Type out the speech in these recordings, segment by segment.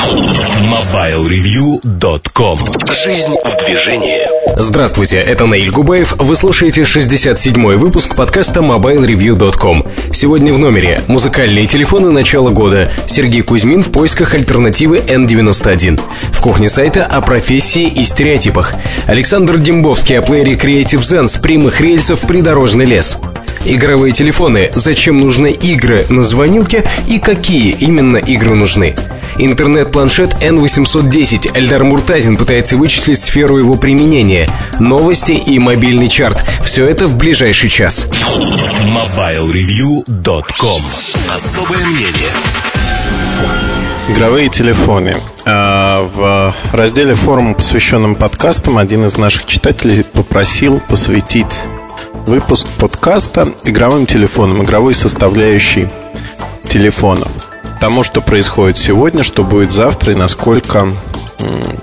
MobileReview.com Жизнь в движении Здравствуйте, это Наиль Губаев. Вы слушаете 67-й выпуск подкаста MobileReview.com. Сегодня в номере музыкальные телефоны начала года. Сергей Кузьмин в поисках альтернативы N91. В кухне сайта о профессии и стереотипах. Александр Дембовский о плеере Creative Zen с прямых рельсов придорожный лес. Игровые телефоны. Зачем нужны игры на звонилке и какие именно игры нужны? Интернет-планшет N810. Эльдар Муртазин пытается вычислить сферу его применения. Новости и мобильный чарт. Все это в ближайший час. MobileReview.com Особое мнение Игровые телефоны. А, в разделе форума, посвященном подкастам, один из наших читателей попросил посвятить выпуск подкаста игровым телефонам, игровой составляющей телефонов. Тому, что происходит сегодня, что будет завтра и насколько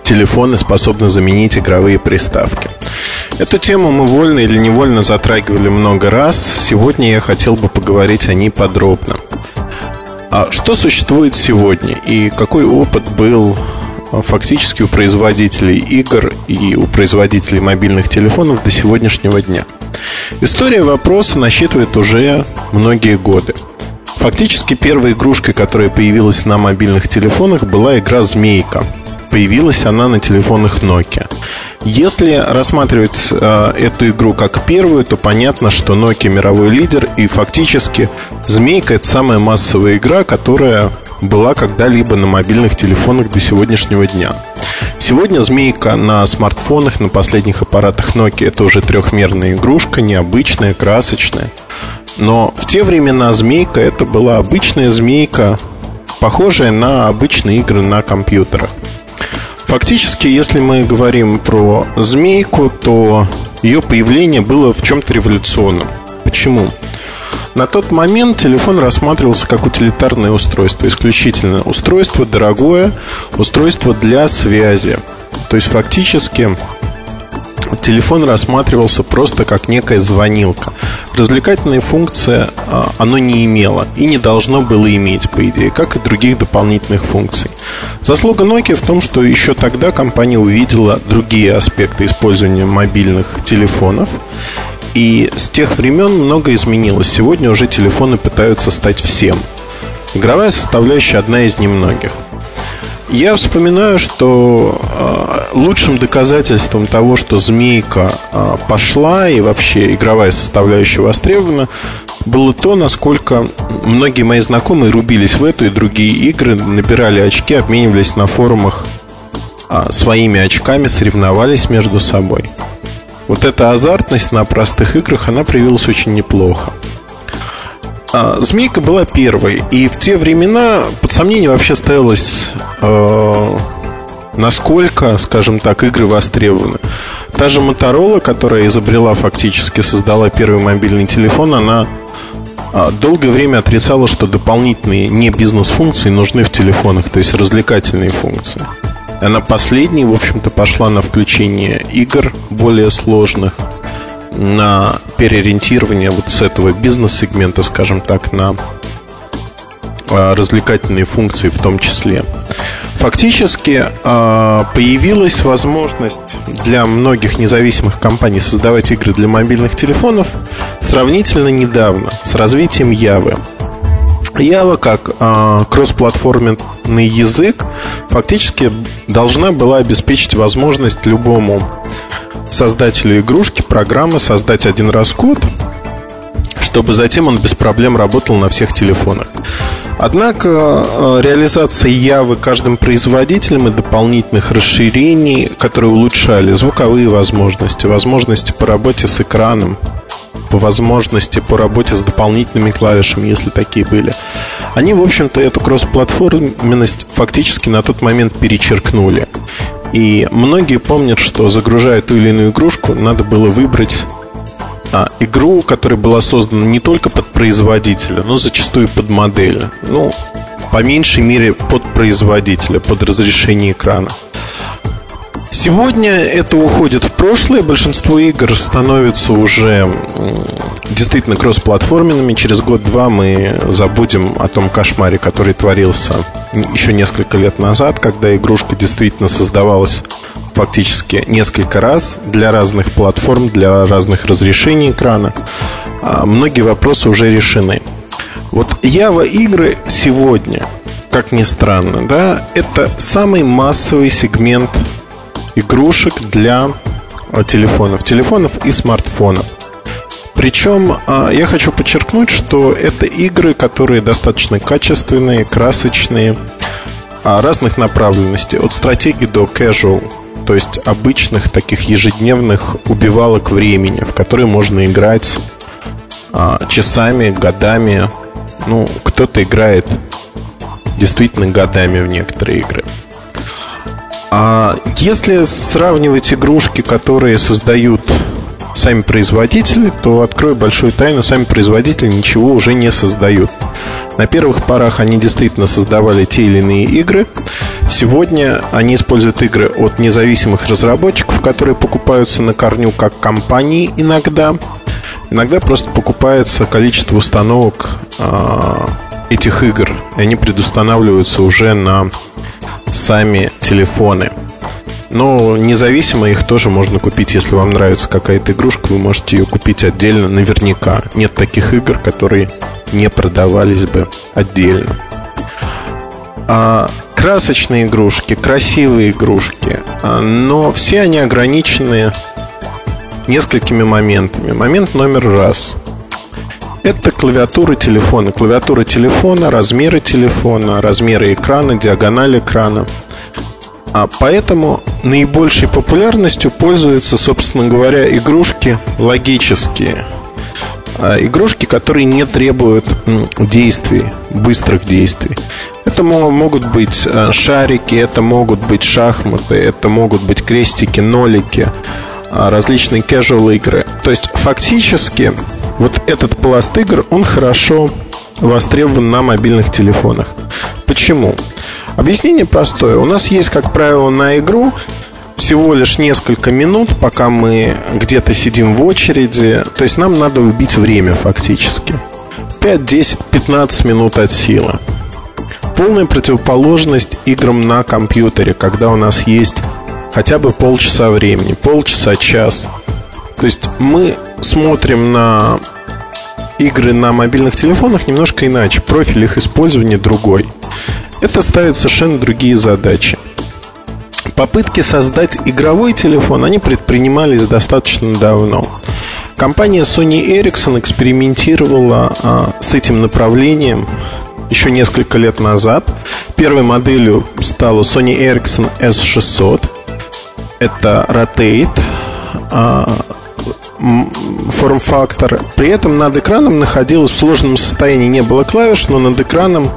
телефоны способны заменить игровые приставки. Эту тему мы вольно или невольно затрагивали много раз. Сегодня я хотел бы поговорить о ней подробно. А что существует сегодня и какой опыт был а, фактически у производителей игр и у производителей мобильных телефонов до сегодняшнего дня? История вопроса насчитывает уже многие годы. Фактически первой игрушкой, которая появилась на мобильных телефонах, была игра «Змейка». Появилась она на телефонах Nokia. Если рассматривать э, эту игру как первую, то понятно, что Nokia мировой лидер, и фактически Змейка это самая массовая игра, которая была когда-либо на мобильных телефонах до сегодняшнего дня. Сегодня змейка на смартфонах, на последних аппаратах Nokia это уже трехмерная игрушка, необычная, красочная. Но в те времена змейка это была обычная змейка, похожая на обычные игры на компьютерах. Фактически, если мы говорим про змейку, то ее появление было в чем-то революционным. Почему? На тот момент телефон рассматривался как утилитарное устройство, исключительно устройство дорогое, устройство для связи. То есть фактически телефон рассматривался просто как некая звонилка. Развлекательные функции а, оно не имело и не должно было иметь, по идее, как и других дополнительных функций. Заслуга Nokia в том, что еще тогда компания увидела другие аспекты использования мобильных телефонов и с тех времен многое изменилось. Сегодня уже телефоны пытаются стать всем. Игровая составляющая одна из немногих. Я вспоминаю, что э, лучшим доказательством того, что змейка э, пошла и вообще игровая составляющая востребована, было то, насколько многие мои знакомые рубились в эту и другие игры, набирали очки, обменивались на форумах э, своими очками, соревновались между собой. Вот эта азартность на простых играх, она проявилась очень неплохо. А, Змейка была первой, и в те времена под сомнение вообще ставилось, э, насколько, скажем так, игры востребованы. Та же Моторола, которая изобрела фактически, создала первый мобильный телефон, она а, долгое время отрицала, что дополнительные не бизнес-функции нужны в телефонах, то есть развлекательные функции. Она последней, в общем-то, пошла на включение игр более сложных, на переориентирование вот с этого бизнес-сегмента, скажем так, на а, развлекательные функции в том числе. Фактически а, появилась возможность для многих независимых компаний создавать игры для мобильных телефонов сравнительно недавно с развитием Явы. Java как э, кроссплатформенный язык фактически должна была обеспечить возможность любому создателю игрушки, программы создать один раз код, чтобы затем он без проблем работал на всех телефонах. Однако э, реализация Явы каждым производителем и дополнительных расширений, которые улучшали звуковые возможности, возможности по работе с экраном, по возможности по работе с дополнительными клавишами, если такие были. Они, в общем-то, эту кроссплатформенность фактически на тот момент перечеркнули. И многие помнят, что загружая ту или иную игрушку, надо было выбрать а, игру, которая была создана не только под производителя, но зачастую под модель. Ну, по меньшей мере под производителя, под разрешение экрана. Сегодня это уходит в прошлое. Большинство игр становятся уже действительно кроссплатформенными. Через год-два мы забудем о том кошмаре, который творился еще несколько лет назад, когда игрушка действительно создавалась фактически несколько раз для разных платформ, для разных разрешений экрана. А многие вопросы уже решены. Вот Java игры сегодня, как ни странно, да, это самый массовый сегмент игрушек для а, телефонов, телефонов и смартфонов. Причем а, я хочу подчеркнуть, что это игры, которые достаточно качественные, красочные, разных направленностей, от стратегии до casual то есть обычных таких ежедневных убивалок времени, в которые можно играть а, часами, годами. Ну, кто-то играет действительно годами в некоторые игры. А если сравнивать игрушки, которые создают сами производители, то открою большую тайну, сами производители ничего уже не создают. На первых порах они действительно создавали те или иные игры. Сегодня они используют игры от независимых разработчиков, которые покупаются на корню как компании иногда. Иногда просто покупается количество установок э, этих игр, и они предустанавливаются уже на сами телефоны. Но независимо их тоже можно купить, если вам нравится какая-то игрушка, вы можете ее купить отдельно наверняка. Нет таких игр, которые не продавались бы отдельно. А красочные игрушки, красивые игрушки, а, но все они ограничены несколькими моментами. Момент номер раз. Это клавиатура телефона. Клавиатура телефона, размеры телефона, размеры экрана, диагональ экрана – а поэтому наибольшей популярностью пользуются, собственно говоря, игрушки логические. А, игрушки, которые не требуют действий, быстрых действий. Это могут быть а, шарики, это могут быть шахматы, это могут быть крестики, нолики, различные casual игры. То есть фактически вот этот пласт игр, он хорошо востребован на мобильных телефонах. Почему? Объяснение простое. У нас есть, как правило, на игру всего лишь несколько минут, пока мы где-то сидим в очереди. То есть нам надо убить время фактически. 5, 10, 15 минут от силы. Полная противоположность играм на компьютере, когда у нас есть хотя бы полчаса времени, полчаса, час. То есть мы смотрим на игры на мобильных телефонах немножко иначе. Профиль их использования другой. Это ставит совершенно другие задачи. Попытки создать игровой телефон, они предпринимались достаточно давно. Компания Sony Ericsson экспериментировала а, с этим направлением еще несколько лет назад. Первой моделью стала Sony Ericsson S600. Это Rotate а, форм-фактор. При этом над экраном находилось в сложном состоянии не было клавиш, но над экраном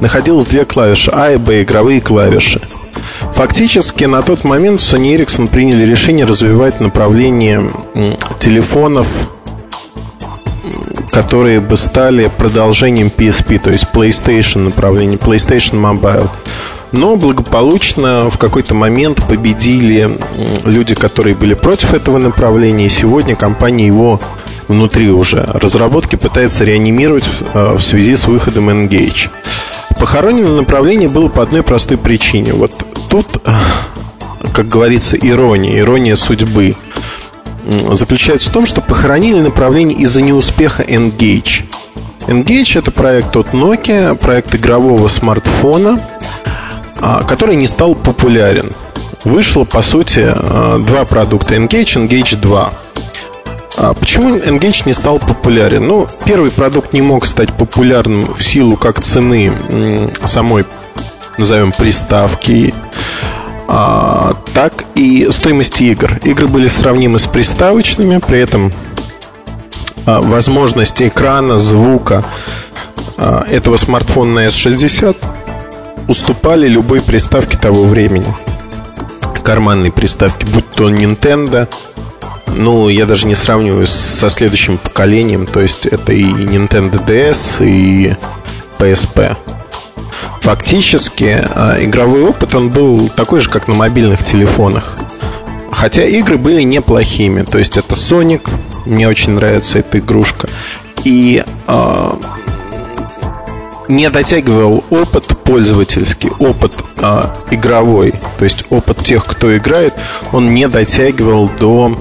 находилось две клавиши А и Б, игровые клавиши. Фактически на тот момент Sony Ericsson приняли решение развивать направление телефонов, которые бы стали продолжением PSP, то есть PlayStation направление, PlayStation Mobile. Но благополучно в какой-то момент победили люди, которые были против этого направления, и сегодня компания его внутри уже разработки пытается реанимировать э, в связи с выходом Engage. Похоронено направление было по одной простой причине. Вот тут, как говорится, ирония, ирония судьбы заключается в том, что похоронили направление из-за неуспеха Engage. Engage это проект от Nokia, проект игрового смартфона, который не стал популярен. Вышло, по сути, а, два продукта Engage, Engage 2. А почему Engage не стал популярен? Ну, первый продукт не мог стать популярным в силу как цены самой, назовем, приставки, а, так и стоимости игр. Игры были сравнимы с приставочными, при этом а, возможности экрана, звука а, этого смартфона на S60 уступали любой приставке того времени. Карманной приставке, будь то Nintendo, ну, я даже не сравниваю со следующим поколением. То есть это и Nintendo DS, и PSP. Фактически а, игровой опыт, он был такой же, как на мобильных телефонах. Хотя игры были неплохими. То есть это Sonic, мне очень нравится эта игрушка. И э, не дотягивал опыт пользовательский, опыт э, игровой, то есть опыт тех, кто играет, он не дотягивал до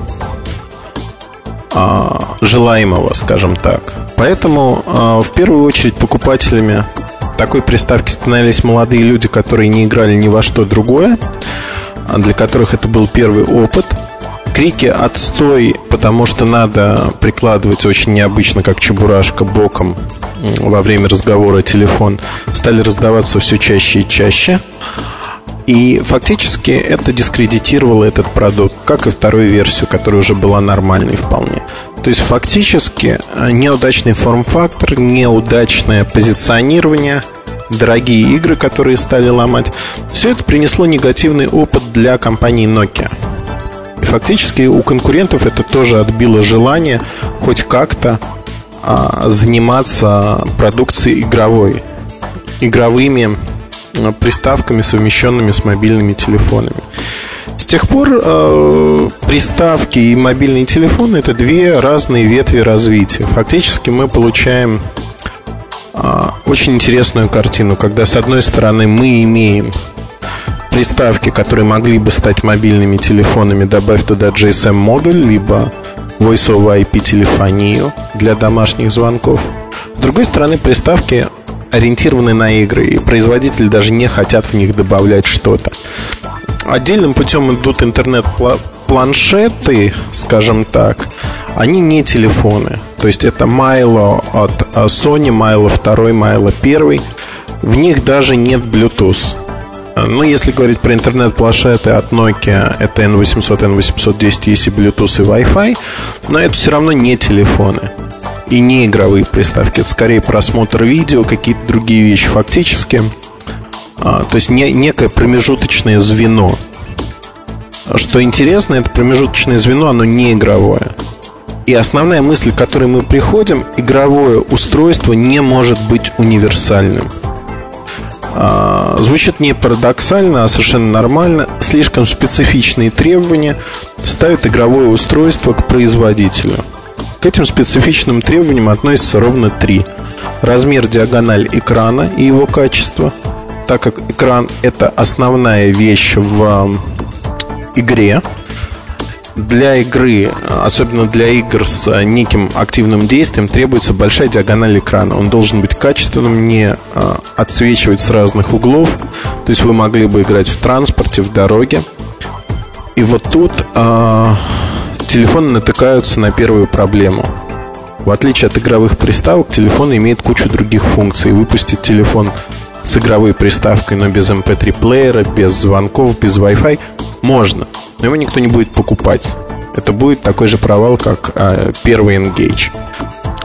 э, желаемого, скажем так. Поэтому э, в первую очередь покупателями такой приставки становились молодые люди, которые не играли ни во что другое, для которых это был первый опыт – Крики «отстой», потому что надо прикладывать очень необычно, как чебурашка, боком во время разговора телефон, стали раздаваться все чаще и чаще. И фактически это дискредитировало этот продукт, как и вторую версию, которая уже была нормальной вполне. То есть фактически э, неудачный форм-фактор, неудачное позиционирование, дорогие игры, которые стали ломать, все это принесло негативный опыт для компании Nokia. Фактически у конкурентов это тоже отбило желание хоть как-то а, заниматься продукцией игровой, игровыми а, приставками, совмещенными с мобильными телефонами. С тех пор э, приставки и мобильные телефоны это две разные ветви развития. Фактически мы получаем э, очень интересную картину, когда с одной стороны мы имеем приставки, которые могли бы стать мобильными телефонами, добавь туда GSM-модуль, либо Voice over IP телефонию для домашних звонков. С другой стороны, приставки ориентированы на игры, и производители даже не хотят в них добавлять что-то. Отдельным путем идут интернет-планшеты, скажем так. Они не телефоны. То есть это Milo от Sony, Milo 2, Milo 1. В них даже нет Bluetooth. Ну, если говорить про интернет-планшеты от Nokia, это N800, N810, есть и Bluetooth, и Wi-Fi, но это все равно не телефоны и не игровые приставки. Это скорее просмотр видео, какие-то другие вещи фактически. А, то есть не, некое промежуточное звено. Что интересно, это промежуточное звено, оно не игровое. И основная мысль, к которой мы приходим, игровое устройство не может быть универсальным. А, звучит не парадоксально, а совершенно нормально. Слишком специфичные требования ставят игровое устройство к производителю. К этим специфичным требованиям относятся ровно три. Размер диагональ экрана и его качество, так как экран – это основная вещь в игре, для игры, особенно для игр с неким активным действием, требуется большая диагональ экрана. Он должен быть качественным, не а, отсвечивать с разных углов. То есть вы могли бы играть в транспорте, в дороге. И вот тут а, телефоны натыкаются на первую проблему. В отличие от игровых приставок, телефон имеет кучу других функций. Выпустить телефон с игровой приставкой, но без MP3 эм плеера, без звонков, без Wi-Fi можно но его никто не будет покупать. Это будет такой же провал, как э, первый Engage.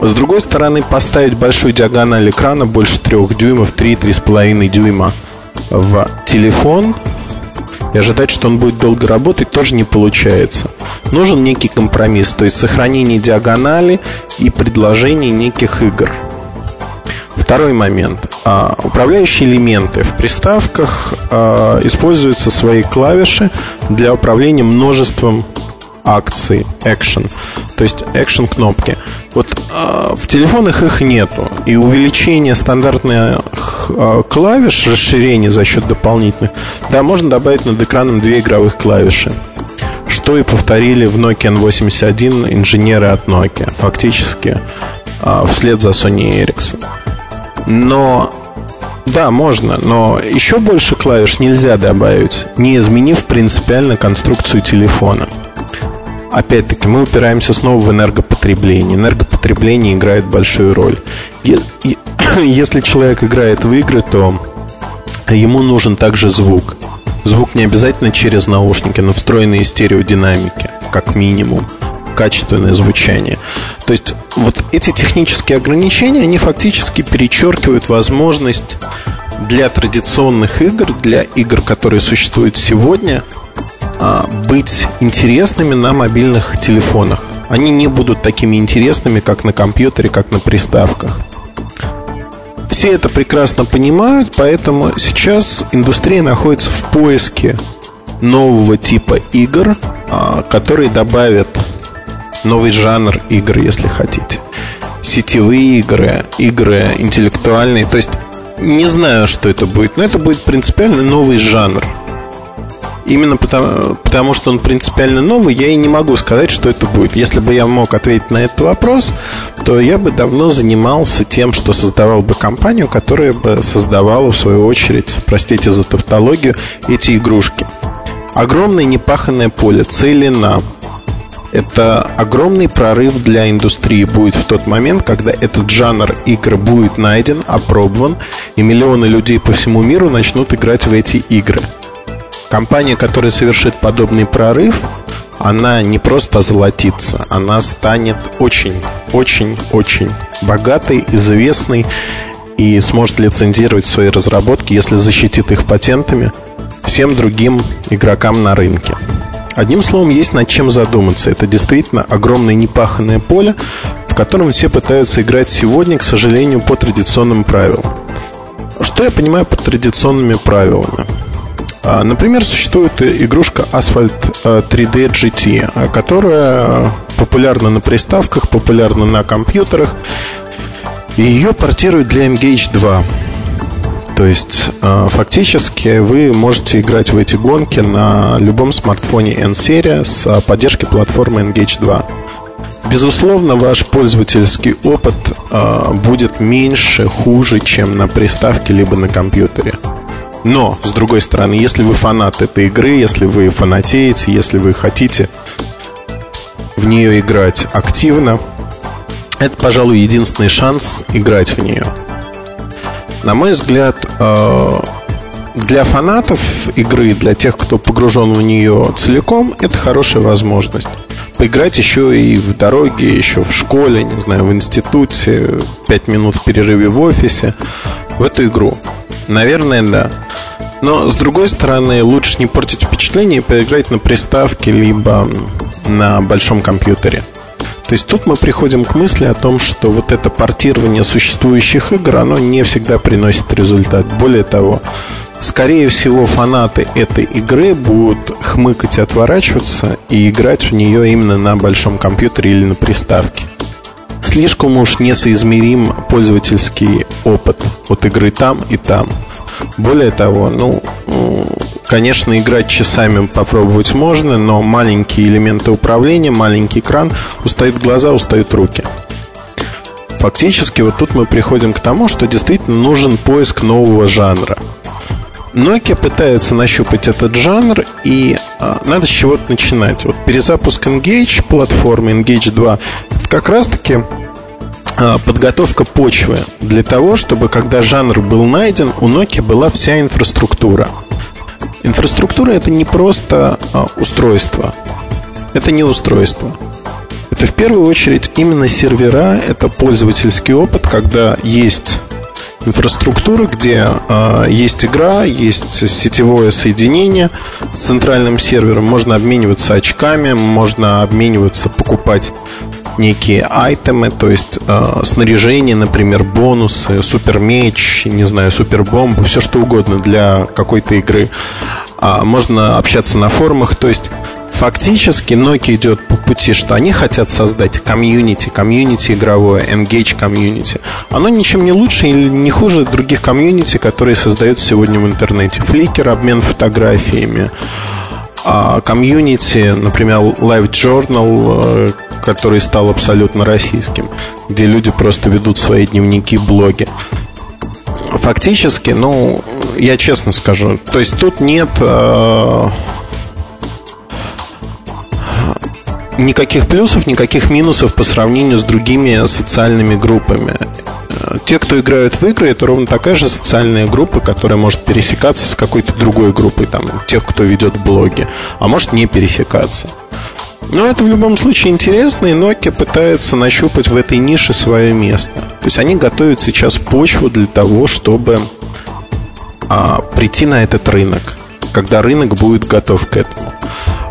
С другой стороны, поставить большую диагональ экрана больше 3 дюймов, 3-3,5 дюйма в телефон и ожидать, что он будет долго работать, тоже не получается. Нужен некий компромисс, то есть сохранение диагонали и предложение неких игр – Второй момент. А, управляющие элементы в приставках а, используются свои клавиши для управления множеством акций, action, то есть action кнопки. Вот э, в телефонах их нету, и увеличение стандартных э, клавиш, расширение за счет дополнительных, да, можно добавить над экраном две игровых клавиши. Что и повторили в Nokia N81 инженеры от Nokia, фактически э, вслед за Sony Ericsson. Но да, можно, но еще больше клавиш нельзя добавить, не изменив принципиально конструкцию телефона. Опять-таки, мы упираемся снова в энергопотребление. Энергопотребление играет большую роль. Если человек играет в игры, то ему нужен также звук. Звук не обязательно через наушники, но встроенные стереодинамики, как минимум качественное звучание. То есть вот эти технические ограничения, они фактически перечеркивают возможность для традиционных игр, для игр, которые существуют сегодня, а, быть интересными на мобильных телефонах. Они не будут такими интересными, как на компьютере, как на приставках. Все это прекрасно понимают, поэтому сейчас индустрия находится в поиске нового типа игр, а, которые добавят новый жанр игр, если хотите. Сетевые игры, игры интеллектуальные. То есть не знаю, что это будет, но это будет принципиально новый жанр. Именно потому, потому что он принципиально новый, я и не могу сказать, что это будет. Если бы я мог ответить на этот вопрос, то я бы давно занимался тем, что создавал бы компанию, которая бы создавала, в свою очередь, простите за тавтологию, эти игрушки. Огромное непаханное поле, целина. Это огромный прорыв для индустрии будет в тот момент, когда этот жанр игр будет найден, опробован, и миллионы людей по всему миру начнут играть в эти игры – Компания, которая совершит подобный прорыв, она не просто озолотится, она станет очень, очень, очень богатой, известной и сможет лицензировать свои разработки, если защитит их патентами всем другим игрокам на рынке. Одним словом, есть над чем задуматься. Это действительно огромное непаханное поле, в котором все пытаются играть сегодня, к сожалению, по традиционным правилам. Что я понимаю под традиционными правилами? А, например, существует игрушка Asphalt 3D э, GT, э, которая популярна на приставках, популярна на компьютерах. И ее портируют для Engage 2. То есть, э, фактически, вы можете играть в эти гонки на любом смартфоне N-серия с поддержкой платформы Engage 2. Безусловно, ваш пользовательский опыт будет меньше, хуже, чем на приставке либо на компьютере. Но, с другой стороны, если вы фанат этой игры, если вы фанатеете, если вы хотите в нее играть активно, это, пожалуй, единственный шанс играть в нее. На мой взгляд, э, для фанатов игры, для тех, кто погружен в нее целиком, это хорошая возможность. Поиграть еще и в дороге, еще в школе, не знаю, в институте, пять минут в перерыве в офисе, в эту игру. Наверное, да. Но, с другой стороны, лучше не портить впечатление и поиграть на приставке, либо на большом компьютере. То есть тут мы приходим к мысли о том, что вот это портирование существующих игр, оно не всегда приносит результат. Более того, скорее всего, фанаты этой игры будут хмыкать и отворачиваться и играть в нее именно на большом компьютере или на приставке. Слишком уж несоизмерим пользовательский опыт от игры там и там. Более того, ну, конечно, играть часами попробовать можно, но маленькие элементы управления, маленький экран, устают глаза, устают руки. Фактически вот тут мы приходим к тому, что действительно нужен поиск нового жанра. Nokia пытается нащупать этот жанр, и а, надо с чего-то начинать. Вот перезапуск Engage платформы Engage 2 как раз-таки а, подготовка почвы для того, чтобы когда жанр был найден, у Nokia была вся инфраструктура. Инфраструктура это не просто а, устройство. Это не устройство. Это в первую очередь именно сервера, это пользовательский опыт, когда есть инфраструктура, где э, есть игра, есть сетевое соединение с центральным сервером, можно обмениваться очками, можно обмениваться, покупать некие айтемы, то есть э, снаряжение, например, бонусы, супермеч, не знаю, супербомбу, все что угодно для какой-то игры. А можно общаться на форумах, то есть фактически Nokia идет по пути, что они хотят создать комьюнити, комьюнити игровое, N-Gage комьюнити. Оно ничем не лучше или не хуже других комьюнити, которые создаются сегодня в интернете. Flickr, обмен фотографиями, а комьюнити, например, Live Journal, э, который стал абсолютно российским, где люди просто ведут свои дневники, блоги. Фактически, ну, я честно скажу, то есть тут нет э, никаких плюсов, никаких минусов по сравнению с другими социальными группами. Те, кто играют в игры, это ровно такая же социальная группа, которая может пересекаться с какой-то другой группой, там, тех, кто ведет блоги, а может не пересекаться. Но это в любом случае интересно, и Nokia пытается нащупать в этой нише свое место. То есть они готовят сейчас почву для того, чтобы а, прийти на этот рынок, когда рынок будет готов к этому.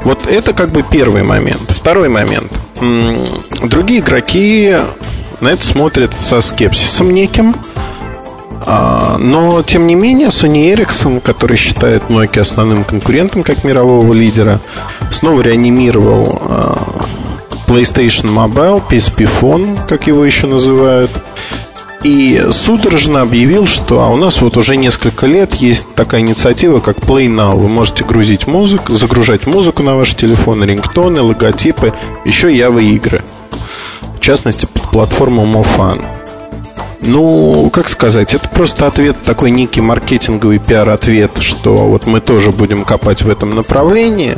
Вот это как бы первый момент. Второй момент. Другие игроки на это смотрят со скепсисом неким. А, но, тем не менее, Sony Ericsson, который считает Nokia основным конкурентом как мирового лидера, снова реанимировал а, PlayStation Mobile, PSP Phone, как его еще называют. и судорожно объявил, что а у нас вот уже несколько лет есть такая инициатива, как Play Now. Вы можете грузить музыку, загружать музыку на ваш телефон, рингтоны, логотипы, еще Java игры. В частности, под платформу MoFan. Ну, как сказать, это просто ответ, такой некий маркетинговый пиар-ответ, что вот мы тоже будем копать в этом направлении.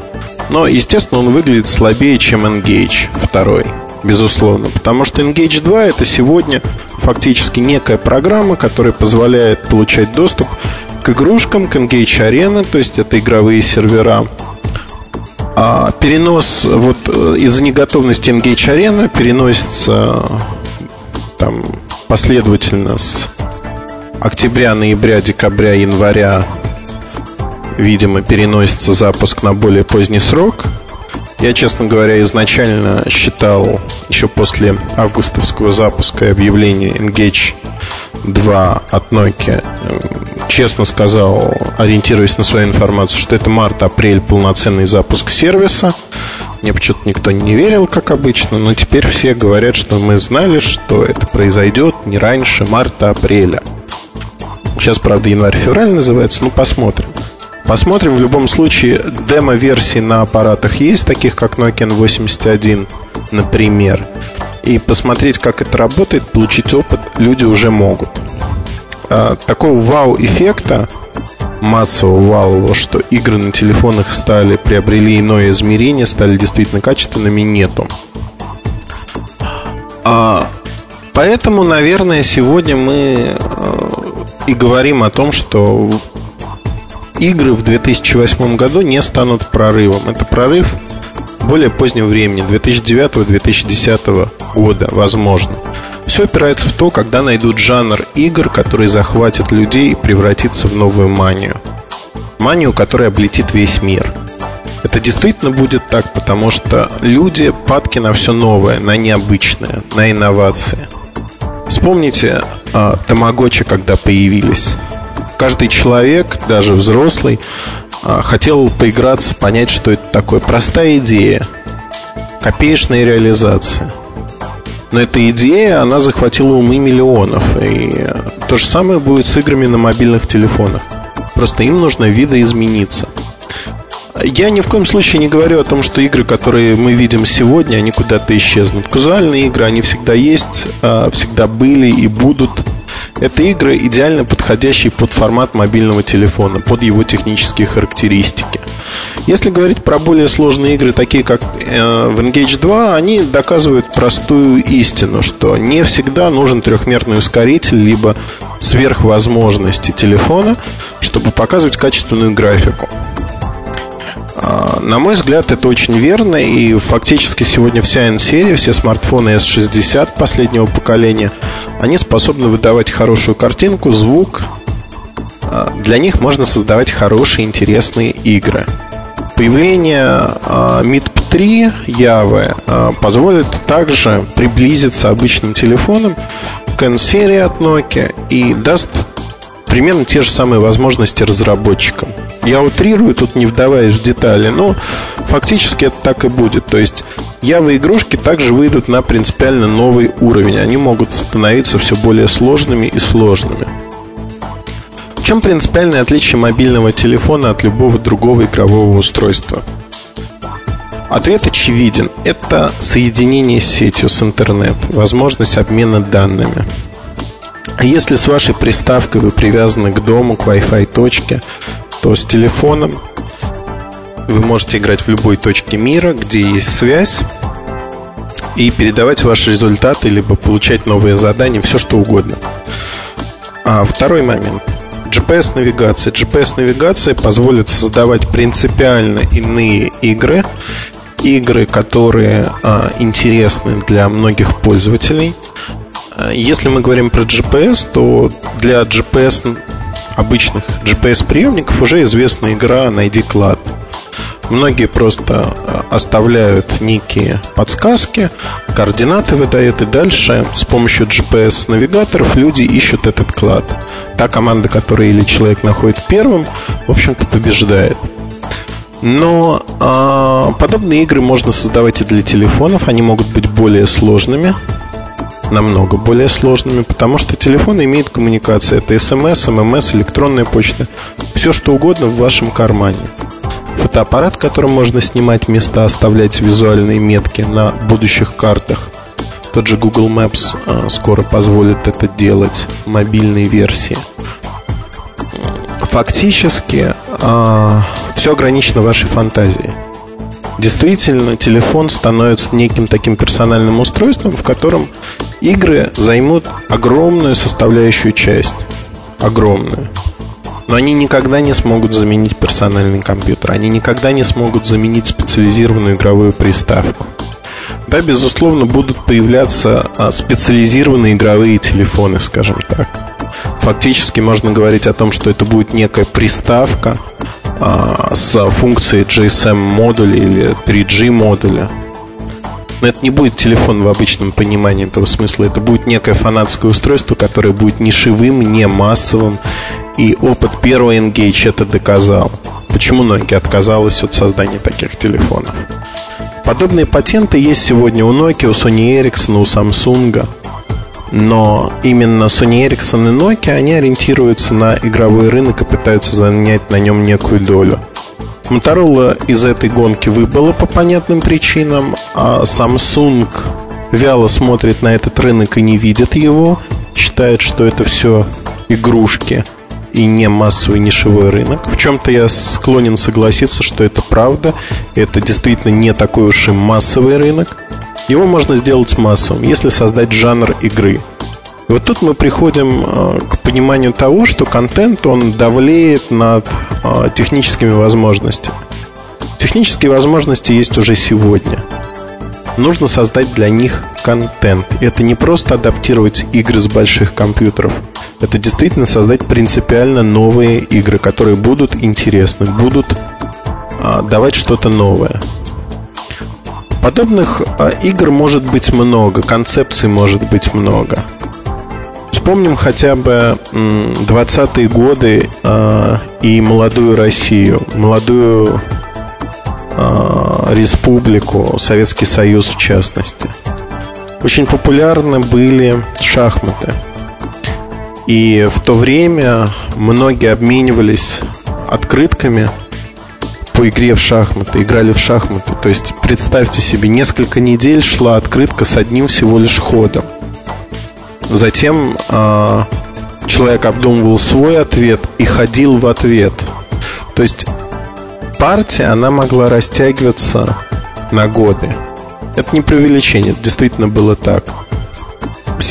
Но, естественно, он выглядит слабее, чем Engage второй безусловно. Потому что Engage 2 это сегодня фактически некая программа, которая позволяет получать доступ к игрушкам, к Engage Arena, то есть это игровые сервера. А перенос вот э, из-за неготовности Engage Arena переносится там последовательно с октября, ноября, декабря, января видимо, переносится запуск на более поздний срок. Я, честно говоря, изначально считал еще после августовского запуска и объявления Engage 2 от Nokia, честно сказал, ориентируясь на свою информацию, что это март-апрель полноценный запуск сервиса. Мне почему-то никто не верил, как обычно, но теперь все говорят, что мы знали, что это произойдет не раньше марта-апреля. Сейчас, правда, январь-февраль называется, ну посмотрим. Посмотрим. В любом случае, демо-версии на аппаратах есть, таких как Nokia N81, например. И посмотреть, как это работает, получить опыт люди уже могут. А, такого вау-эффекта, массового вау, что игры на телефонах стали, приобрели иное измерение, стали действительно качественными, нету. А, поэтому, наверное, сегодня мы э, и говорим о том, что игры в 2008 году не станут прорывом. Это прорыв более позднего времени, 2009-2010 года, возможно. Все опирается в то, когда найдут жанр игр, который захватит людей и превратится в новую манию. Манию, которая облетит весь мир. Это действительно будет так, потому что люди падки на все новое, на необычное, на инновации. Вспомните э, Тамагочи, когда появились каждый человек, даже взрослый, а, хотел поиграться, понять, что это такое. Простая идея, копеечная реализация. Но эта идея, она захватила умы миллионов. И то же самое будет с играми на мобильных телефонах. Просто им нужно видоизмениться. Я ни в коем случае не говорю о том, что игры, которые мы видим сегодня, они куда-то исчезнут. Казуальные игры, они всегда есть, а, всегда были и будут. Это игры, идеально подходящие под формат мобильного телефона, под его технические характеристики. Если говорить про более сложные игры, такие как э, в Engage 2, они доказывают простую истину, что не всегда нужен трехмерный ускоритель, либо сверхвозможности телефона, чтобы показывать качественную графику. А, на мой взгляд, это очень верно, и фактически сегодня вся N-серия, все смартфоны S60 последнего поколения, они способны выдавать хорошую картинку, звук. А, для них можно создавать хорошие, интересные игры. Появление а, MIP 3 Явы позволит также приблизиться обычным телефонам к N-серии от Nokia и даст примерно те же самые возможности разработчикам. Я утрирую, тут не вдаваясь в детали, но фактически это так и будет. То есть Java игрушки также выйдут на принципиально новый уровень. Они могут становиться все более сложными и сложными. В чем принципиальное отличие мобильного телефона от любого другого игрового устройства? Ответ очевиден. Это соединение с сетью, с интернет, возможность обмена данными. Если с вашей приставкой вы привязаны к дому, к Wi-Fi точке, то с телефоном вы можете играть в любой точке мира, где есть связь, и передавать ваши результаты, либо получать новые задания, все что угодно. А второй момент. GPS-навигация. GPS-навигация позволит создавать принципиально иные игры, игры, которые а, интересны для многих пользователей. А, если мы говорим про GPS, то для GPS обычных GPS-приемников уже известна игра «Найди клад». Многие просто э, оставляют некие подсказки, координаты выдают, и дальше с помощью GPS-навигаторов люди ищут этот клад. Та команда, которая или человек находит первым, в общем-то, побеждает. Но э, подобные игры можно создавать и для телефонов, они могут быть более сложными, намного более сложными, потому что телефон имеет коммуникацию. Это смс, ММС, электронная почта. Все, что угодно в вашем кармане. Фотоаппарат, которым можно снимать места, оставлять визуальные метки на будущих картах. Тот же Google Maps а, скоро позволит это делать мобильной версии. Фактически а, все ограничено вашей фантазией. Действительно, телефон становится неким таким персональным устройством, в котором игры займут огромную составляющую часть. Огромную. Но они никогда не смогут заменить персональный компьютер. Они никогда не смогут заменить специализированную игровую приставку. Да, безусловно, будут появляться а, специализированные игровые телефоны, скажем так. Фактически можно говорить о том, что это будет некая приставка а, с функцией GSM модуля или 3G модуля. Но это не будет телефон в обычном понимании этого смысла. Это будет некое фанатское устройство, которое будет нишевым, не массовым. И опыт первого Engage это доказал. Почему Nokia отказалась от создания таких телефонов? Подобные патенты есть сегодня у Nokia, у Sony Ericsson, у Samsung. Но именно Sony Ericsson и Nokia, они ориентируются на игровой рынок и пытаются занять на нем некую долю. Motorola из этой гонки выбыла по понятным причинам, а Samsung вяло смотрит на этот рынок и не видит его, считает, что это все игрушки и не массовый нишевой рынок. В чем-то я склонен согласиться, что это правда. Это действительно не такой уж и массовый рынок. Его можно сделать массовым, если создать жанр игры. И вот тут мы приходим э, к пониманию того, что контент, он давлеет над э, техническими возможностями. Технические возможности есть уже сегодня. Нужно создать для них контент. Это не просто адаптировать игры с больших компьютеров. Это действительно создать принципиально новые игры, которые будут интересны, будут а, давать что-то новое. Подобных а, игр может быть много, концепций может быть много. Вспомним хотя бы 20-е годы а, и молодую Россию, молодую а, республику, Советский Союз в частности. Очень популярны были шахматы. И в то время многие обменивались открытками по игре в шахматы, играли в шахматы. То есть представьте себе, несколько недель шла открытка с одним всего лишь ходом. Затем э, человек обдумывал свой ответ и ходил в ответ. То есть партия, она могла растягиваться на годы. Это не преувеличение, это действительно было так.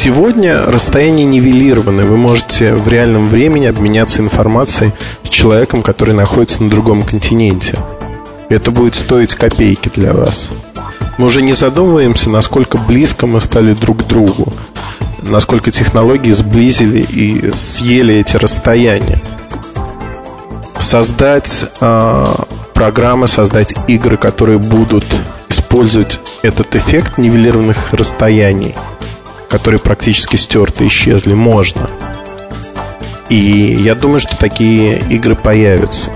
Сегодня расстояние нивелированы. Вы можете в реальном времени обменяться информацией с человеком, который находится на другом континенте. Это будет стоить копейки для вас. Мы уже не задумываемся, насколько близко мы стали друг к другу, насколько технологии сблизили и съели эти расстояния. Создать э, программы, создать игры, которые будут использовать этот эффект нивелированных расстояний – которые практически стерты, исчезли, можно. И я думаю, что такие игры появятся.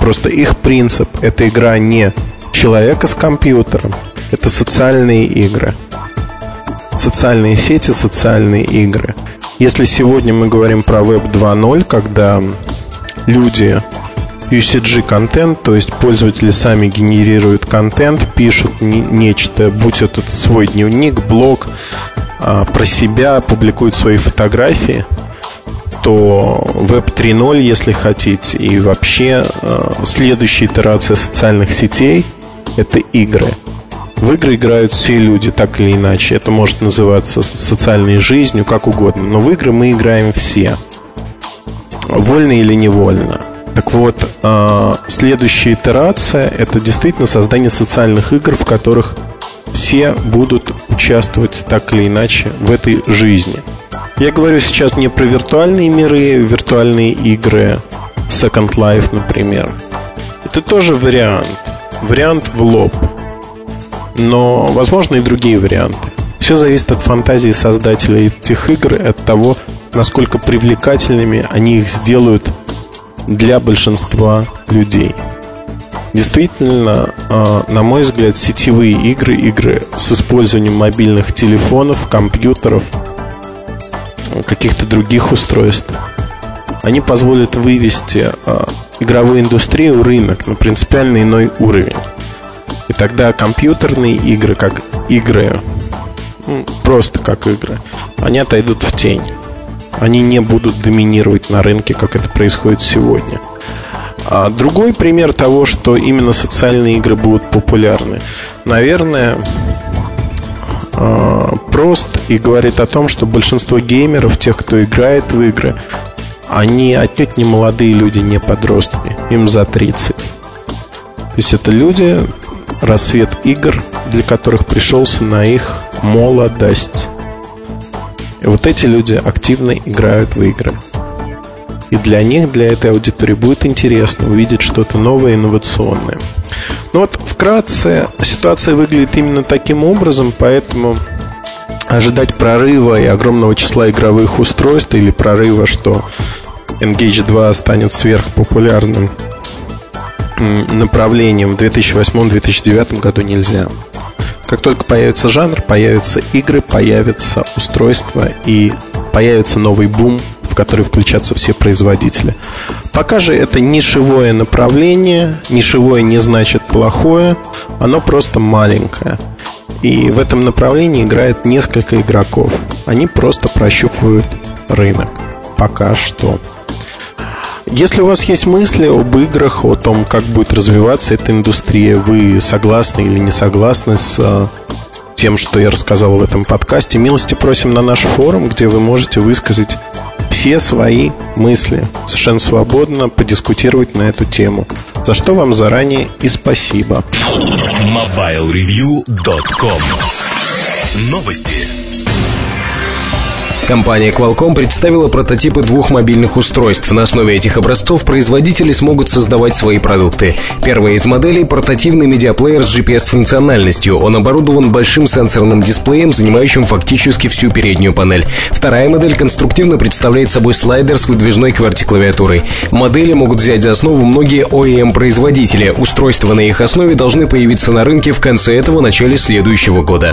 Просто их принцип – это игра не человека с компьютером, это социальные игры. Социальные сети, социальные игры. Если сегодня мы говорим про Web 2.0, когда люди UCG-контент, то есть пользователи сами генерируют контент, пишут нечто, будь это свой дневник, блог, про себя публикуют свои фотографии, то Web 3.0, если хотите, и вообще а, следующая итерация социальных сетей – это игры. В игры играют все люди, так или иначе. Это может называться социальной жизнью, как угодно. Но в игры мы играем все. Вольно или невольно. Так вот, а, следующая итерация – это действительно создание социальных игр, в которых все будут участвовать так или иначе в этой жизни. Я говорю сейчас не про виртуальные миры, виртуальные игры, Second Life, например. Это тоже вариант. Вариант в лоб. Но, возможно, и другие варианты. Все зависит от фантазии создателей этих игр от того, насколько привлекательными они их сделают для большинства людей. Действительно, а, на мой взгляд, сетевые игры, игры с использованием мобильных телефонов, компьютеров, каких-то других устройств, они позволят вывести а, игровую индустрию, рынок на принципиально иной уровень. И тогда компьютерные игры, как игры, просто как игры, они отойдут в тень. Они не будут доминировать на рынке, как это происходит сегодня. А другой пример того, что именно социальные игры будут популярны, наверное, а, прост и говорит о том, что большинство геймеров, тех, кто играет в игры, они отнюдь не молодые люди, не подростки, им за 30. То есть это люди, рассвет игр, для которых пришелся на их молодость. И вот эти люди активно играют в игры. И для них, для этой аудитории будет интересно увидеть что-то новое, инновационное. Ну вот, вкратце, ситуация выглядит именно таким образом, поэтому ожидать прорыва и огромного числа игровых устройств или прорыва, что Engage 2 станет сверхпопулярным направлением в 2008-2009 году нельзя. Как только появится жанр, появятся игры, появятся устройства и появится новый бум в который включатся все производители. Пока же это нишевое направление, нишевое не значит плохое, оно просто маленькое. И в этом направлении играет несколько игроков. Они просто прощупывают рынок. Пока что. Если у вас есть мысли об играх, о том, как будет развиваться эта индустрия, вы согласны или не согласны с э, тем, что я рассказал в этом подкасте, милости просим на наш форум, где вы можете высказать все свои мысли, совершенно свободно подискутировать на эту тему. За что вам заранее и спасибо. MobileReview.com Новости. Компания Qualcomm представила прототипы двух мобильных устройств. На основе этих образцов производители смогут создавать свои продукты. Первая из моделей — портативный медиаплеер с GPS-функциональностью. Он оборудован большим сенсорным дисплеем, занимающим фактически всю переднюю панель. Вторая модель конструктивно представляет собой слайдер с выдвижной QWERTY-клавиатурой. Модели могут взять за основу многие OEM-производители. Устройства на их основе должны появиться на рынке в конце этого-начале следующего года.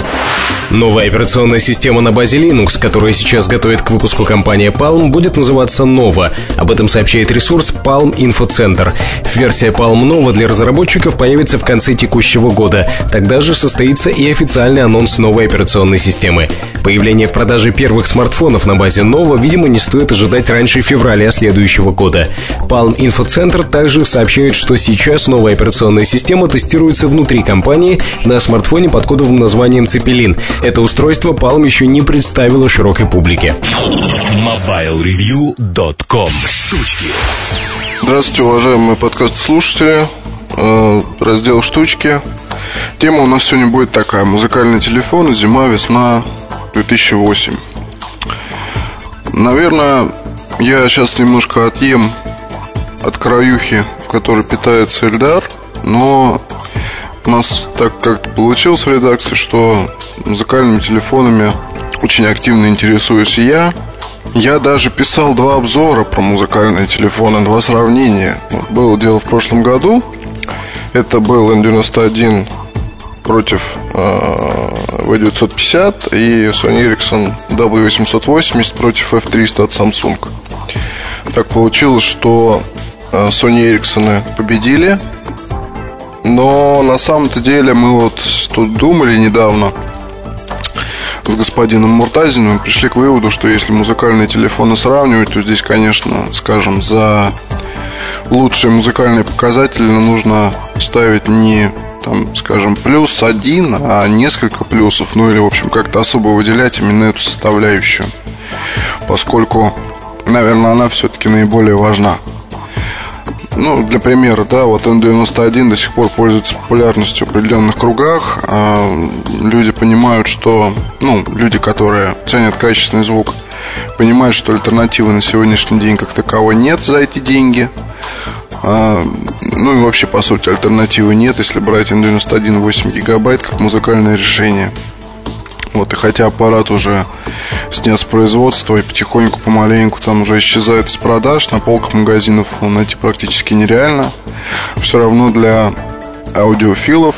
Новая операционная система на базе Linux, которая сейчас сейчас готовит к выпуску компания Palm, будет называться Nova. Об этом сообщает ресурс Palm Info Center. Версия Palm Nova для разработчиков появится в конце текущего года. Тогда же состоится и официальный анонс новой операционной системы. Появление в продаже первых смартфонов на базе Nova, видимо, не стоит ожидать раньше февраля следующего года. Palm Info Center также сообщает, что сейчас новая операционная система тестируется внутри компании на смартфоне под кодовым названием Цепелин. Это устройство Palm еще не представило широкой публике публике. MobileReview.com Штучки Здравствуйте, уважаемые подкаст-слушатели. Э, раздел «Штучки». Тема у нас сегодня будет такая. Музыкальный телефон, зима, весна 2008. Наверное, я сейчас немножко отъем от краюхи, в которой питается Эльдар, но у нас так как-то получилось в редакции, что музыкальными телефонами очень активно интересуюсь я. Я даже писал два обзора про музыкальные телефоны, два сравнения. Было дело в прошлом году. Это был N91 против э, V950 и Sony Ericsson W880 против F300 от Samsung. Так получилось, что э, Sony Ericsson победили. Но на самом-то деле мы вот тут думали недавно – с господином Муртазиным пришли к выводу, что если музыкальные телефоны сравнивать, то здесь, конечно, скажем, за лучшие музыкальные показатели нужно ставить не там, скажем, плюс один, а несколько плюсов, ну или, в общем, как-то особо выделять именно эту составляющую, поскольку, наверное, она все-таки наиболее важна. Ну, для примера, да, вот N91 до сих пор пользуется популярностью в определенных кругах. А люди понимают, что, ну, люди, которые ценят качественный звук, понимают, что альтернативы на сегодняшний день как таковой нет за эти деньги. А, ну и вообще, по сути, альтернативы нет, если брать N91 8 гигабайт как музыкальное решение. Вот, и хотя аппарат уже снят с производства и потихоньку, помаленьку там уже исчезает из продаж, на полках магазинов найти практически нереально. Все равно для аудиофилов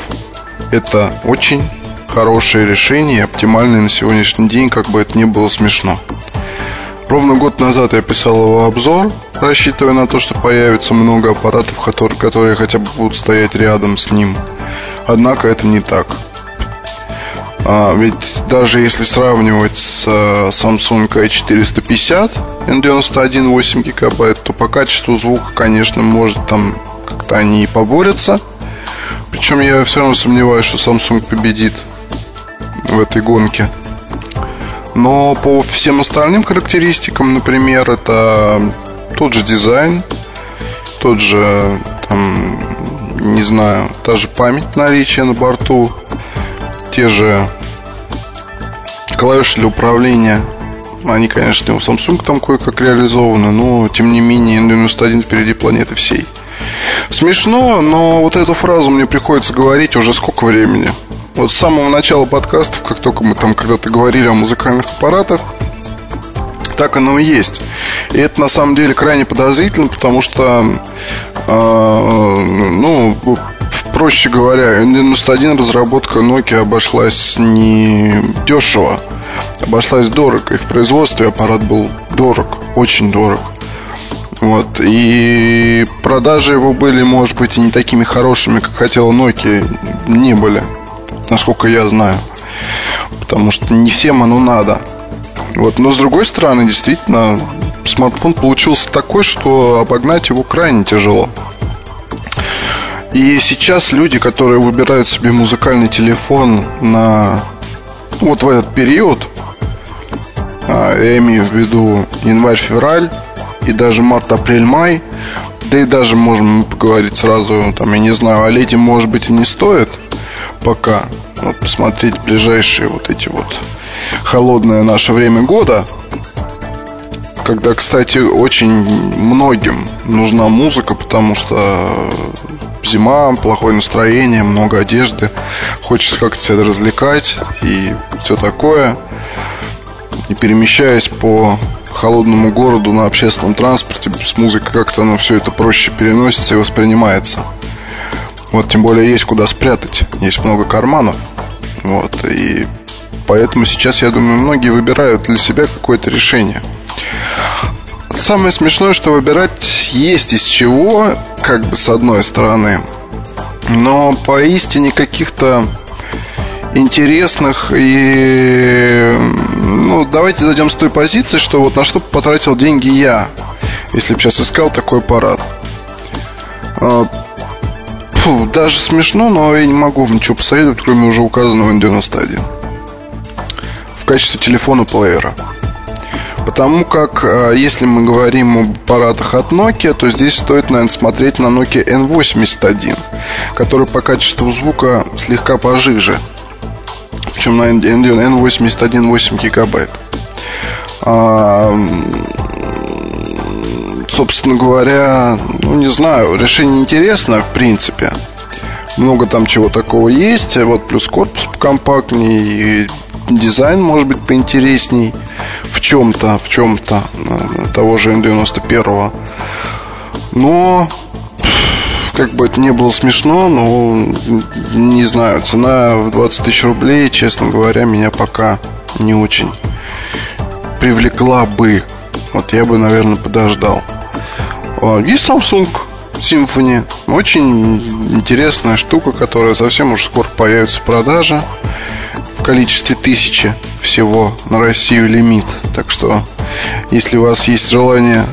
это очень хорошее решение и оптимальное на сегодняшний день, как бы это ни было смешно. Ровно год назад я писал его обзор, рассчитывая на то, что появится много аппаратов, которые, которые хотя бы будут стоять рядом с ним. Однако это не так. А, ведь даже если сравнивать с а, Samsung i450 N91 8 гигабайт, то по качеству звука, конечно, может там как-то они и поборются. Причем я все равно сомневаюсь, что Samsung победит в этой гонке. Но по всем остальным характеристикам, например, это тот же дизайн, тот же, там, не знаю, та же память наличия на борту, те же клавиши для управления. Они, конечно, у Samsung там кое-как реализованы, но, тем не менее, N91 впереди планеты всей. Смешно, но вот эту фразу мне приходится говорить уже сколько времени – вот с самого начала подкастов, как только мы там когда-то говорили о музыкальных аппаратах, так оно и есть. И это на самом деле крайне подозрительно, потому что, э, ну, проще говоря, N91 разработка Nokia обошлась не дешево, обошлась дорого. И в производстве аппарат был дорог, очень дорог. Вот. И продажи его были, может быть, и не такими хорошими, как хотела Nokia, не были насколько я знаю. Потому что не всем оно надо. Вот. Но с другой стороны, действительно, смартфон получился такой, что обогнать его крайне тяжело. И сейчас люди, которые выбирают себе музыкальный телефон на вот в этот период, а, я имею в виду январь-февраль и даже март-апрель-май, да и даже можем поговорить сразу, там, я не знаю, о лете, может быть, и не стоит – пока вот, посмотреть ближайшие вот эти вот холодное наше время года, когда, кстати, очень многим нужна музыка, потому что зима, плохое настроение, много одежды, хочется как-то себя развлекать и все такое. И перемещаясь по холодному городу на общественном транспорте с музыкой как-то оно все это проще переносится и воспринимается. Вот, тем более есть куда спрятать. Есть много карманов. Вот, и поэтому сейчас, я думаю, многие выбирают для себя какое-то решение. Самое смешное, что выбирать есть из чего, как бы с одной стороны. Но поистине каких-то интересных и... Ну, давайте зайдем с той позиции, что вот на что потратил деньги я, если бы сейчас искал такой аппарат. А, Фу, даже смешно, но я не могу ничего посоветовать, кроме уже указанного N91 в качестве телефона-плеера. Потому как, а, если мы говорим об аппаратах от Nokia, то здесь стоит, наверное, смотреть на Nokia N81, который по качеству звука слегка пожиже. Причем на N81 8 гигабайт. А, собственно говоря, ну, не знаю, решение интересное, в принципе. Много там чего такого есть. Вот плюс корпус покомпактнее, и дизайн может быть поинтересней чем-то, в чем-то того же N91. Но как бы это не было смешно, но не знаю, цена в 20 тысяч рублей, честно говоря, меня пока не очень привлекла бы. Вот я бы, наверное, подождал. А, есть Samsung Symphony. Очень интересная штука, которая совсем уж скоро появится в продаже. В количестве тысячи всего на Россию лимит. Так что, если у вас есть желание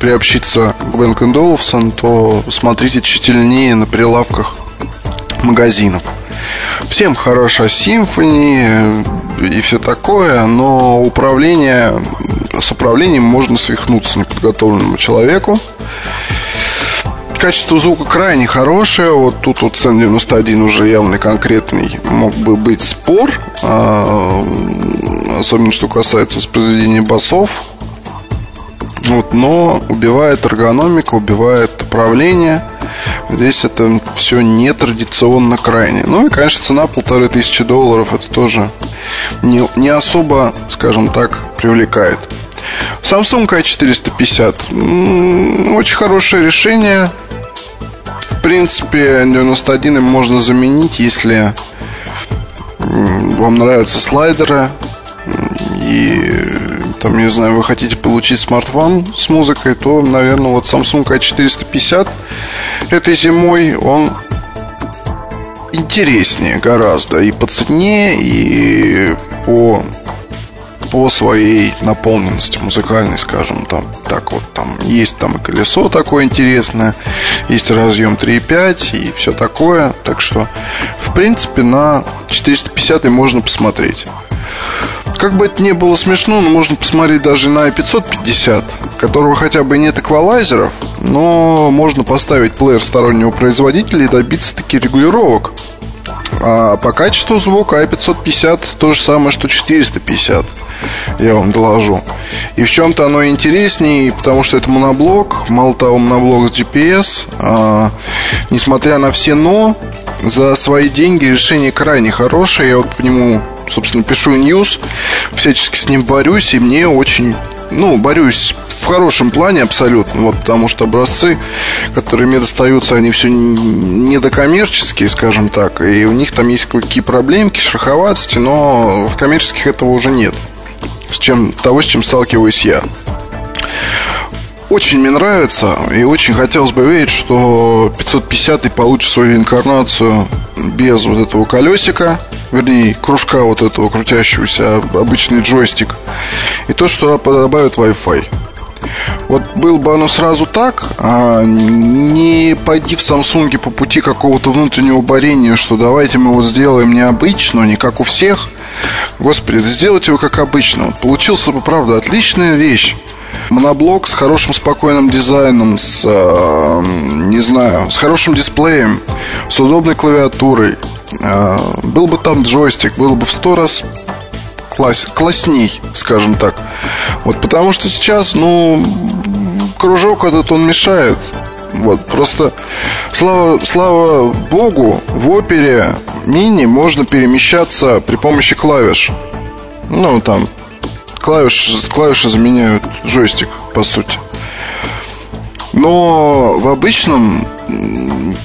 приобщиться к Bang Olufsen, то смотрите тщательнее на прилавках магазинов. Всем хороша Symphony и все такое, но управление с управлением можно свихнуться неподготовленному человеку. Качество звука крайне хорошее. Вот тут вот цен 91 уже явный конкретный мог бы быть спор. А, особенно что касается воспроизведения басов. Вот, но убивает эргономика, убивает управление. Здесь это все нетрадиционно крайне. Ну и, конечно, цена полторы тысячи долларов это тоже не, не особо, скажем так, привлекает. Samsung i450 очень хорошее решение. В принципе, 91 им можно заменить, если вам нравятся слайдеры. И там, не знаю, вы хотите получить смартфон с музыкой, то, наверное, вот Samsung A450 этой зимой он интереснее гораздо и по цене, и по по своей наполненности музыкальной, скажем, там, так вот, там есть там и колесо такое интересное, есть разъем 3.5 и все такое, так что, в принципе, на 450 можно посмотреть. Как бы это ни было смешно, но можно посмотреть даже на 550, которого хотя бы нет эквалайзеров, но можно поставить плеер стороннего производителя и добиться таких регулировок. А по качеству звука i550 то же самое, что 450 я вам доложу. И в чем-то оно интереснее, потому что это моноблок, мало того, моноблок с GPS. А, несмотря на все «но», за свои деньги решение крайне хорошее. Я вот по нему, собственно, пишу ньюс, всячески с ним борюсь, и мне очень ну, борюсь в хорошем плане абсолютно, вот, потому что образцы, которые мне достаются, они все недокоммерческие, скажем так, и у них там есть какие проблемки, шероховатости, но в коммерческих этого уже нет с чем, того, с чем сталкиваюсь я. Очень мне нравится и очень хотелось бы верить, что 550 получит свою инкарнацию без вот этого колесика, вернее, кружка вот этого крутящегося, обычный джойстик, и то, что добавит Wi-Fi. Вот был бы оно сразу так, а не пойди в Samsung по пути какого-то внутреннего борения, что давайте мы вот сделаем необычно, не как у всех. Господи, да сделайте его как обычно. Вот получился бы, правда, отличная вещь. Моноблок с хорошим спокойным дизайном, с, э, не знаю, с хорошим дисплеем, с удобной клавиатурой. Э, был бы там джойстик, было бы в сто раз класс, классней, скажем так. Вот потому что сейчас, ну, кружок этот он мешает. Вот, просто слава, слава богу, в опере мини можно перемещаться при помощи клавиш. Ну, там, клавиш, клавиши заменяют джойстик, по сути. Но в обычном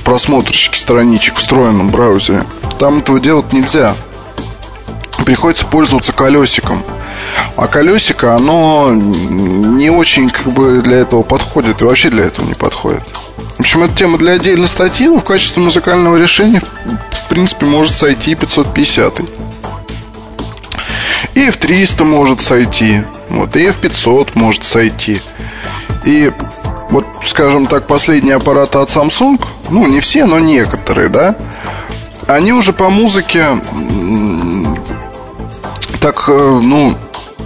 просмотрщике страничек, встроенном браузере, там этого делать нельзя приходится пользоваться колесиком. А колесико, оно не очень как бы для этого подходит и вообще для этого не подходит. В общем, это тема для отдельной статьи, но в качестве музыкального решения, в принципе, может сойти 550. И F300 может сойти, вот, и F500 может сойти. И вот, скажем так, последние аппараты от Samsung, ну, не все, но некоторые, да, они уже по музыке так, э, ну,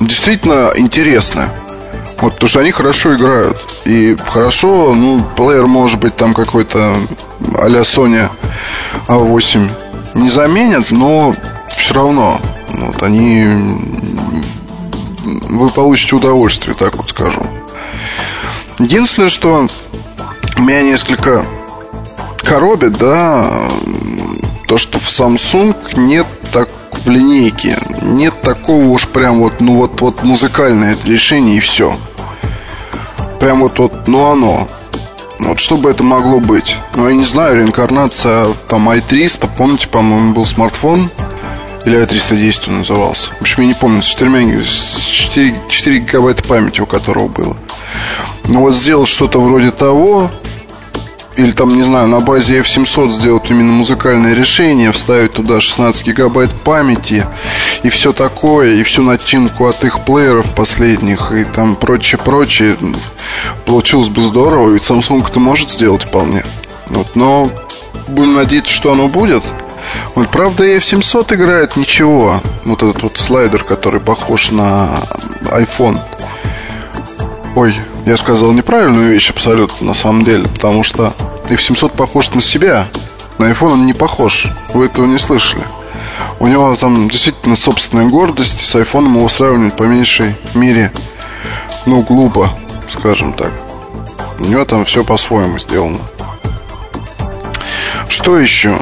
действительно интересно. Вот, потому что они хорошо играют. И хорошо, ну, плеер может быть там какой-то а-ля Sony A8 не заменят, но все равно вот они вы получите удовольствие, так вот скажу. Единственное, что меня несколько коробит, да, то, что в Samsung нет в линейке. Нет такого уж прям вот, ну вот, вот музыкальное решение и все. Прям вот, вот, ну оно. Вот что бы это могло быть? Ну, я не знаю, реинкарнация там i300, помните, по-моему, был смартфон, или i310 он назывался. В общем, я не помню, с 4, 4, 4 гигабайта памяти у которого было. Ну, вот сделал что-то вроде того, или там, не знаю, на базе F700 сделать именно музыкальное решение, вставить туда 16 гигабайт памяти и все такое, и всю начинку от их плееров последних и там прочее-прочее, получилось бы здорово, ведь Samsung это может сделать вполне. Вот, но будем надеяться, что оно будет. Вот, правда, F700 играет ничего. Вот этот вот слайдер, который похож на iPhone. Ой, я сказал неправильную вещь абсолютно, на самом деле, потому что F700 похож на себя. На iPhone он не похож. Вы этого не слышали. У него там действительно собственная гордость. С iPhone его сравнивать по меньшей мере, ну, глупо, скажем так. У него там все по-своему сделано. Что еще?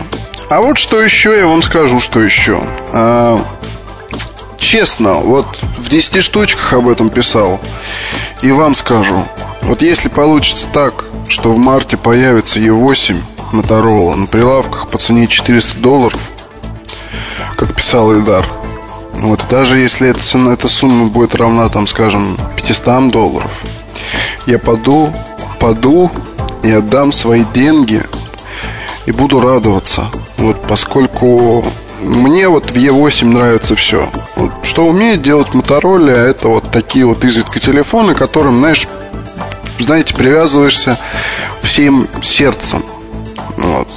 А вот что еще, я вам скажу, что еще. А, честно, вот в 10 штучках об этом писал. И вам скажу. Вот если получится так, что в марте появится E8 Motorola на прилавках по цене 400 долларов, как писал Эльдар. Вот, даже если эта, цена, эта сумма будет равна, там, скажем, 500 долларов, я паду, паду и отдам свои деньги и буду радоваться. Вот, поскольку мне вот в E8 нравится все. Вот, что умеет делать Motorola, это вот такие вот изредка телефоны, которым, знаешь, знаете, привязываешься всем сердцем. Вот.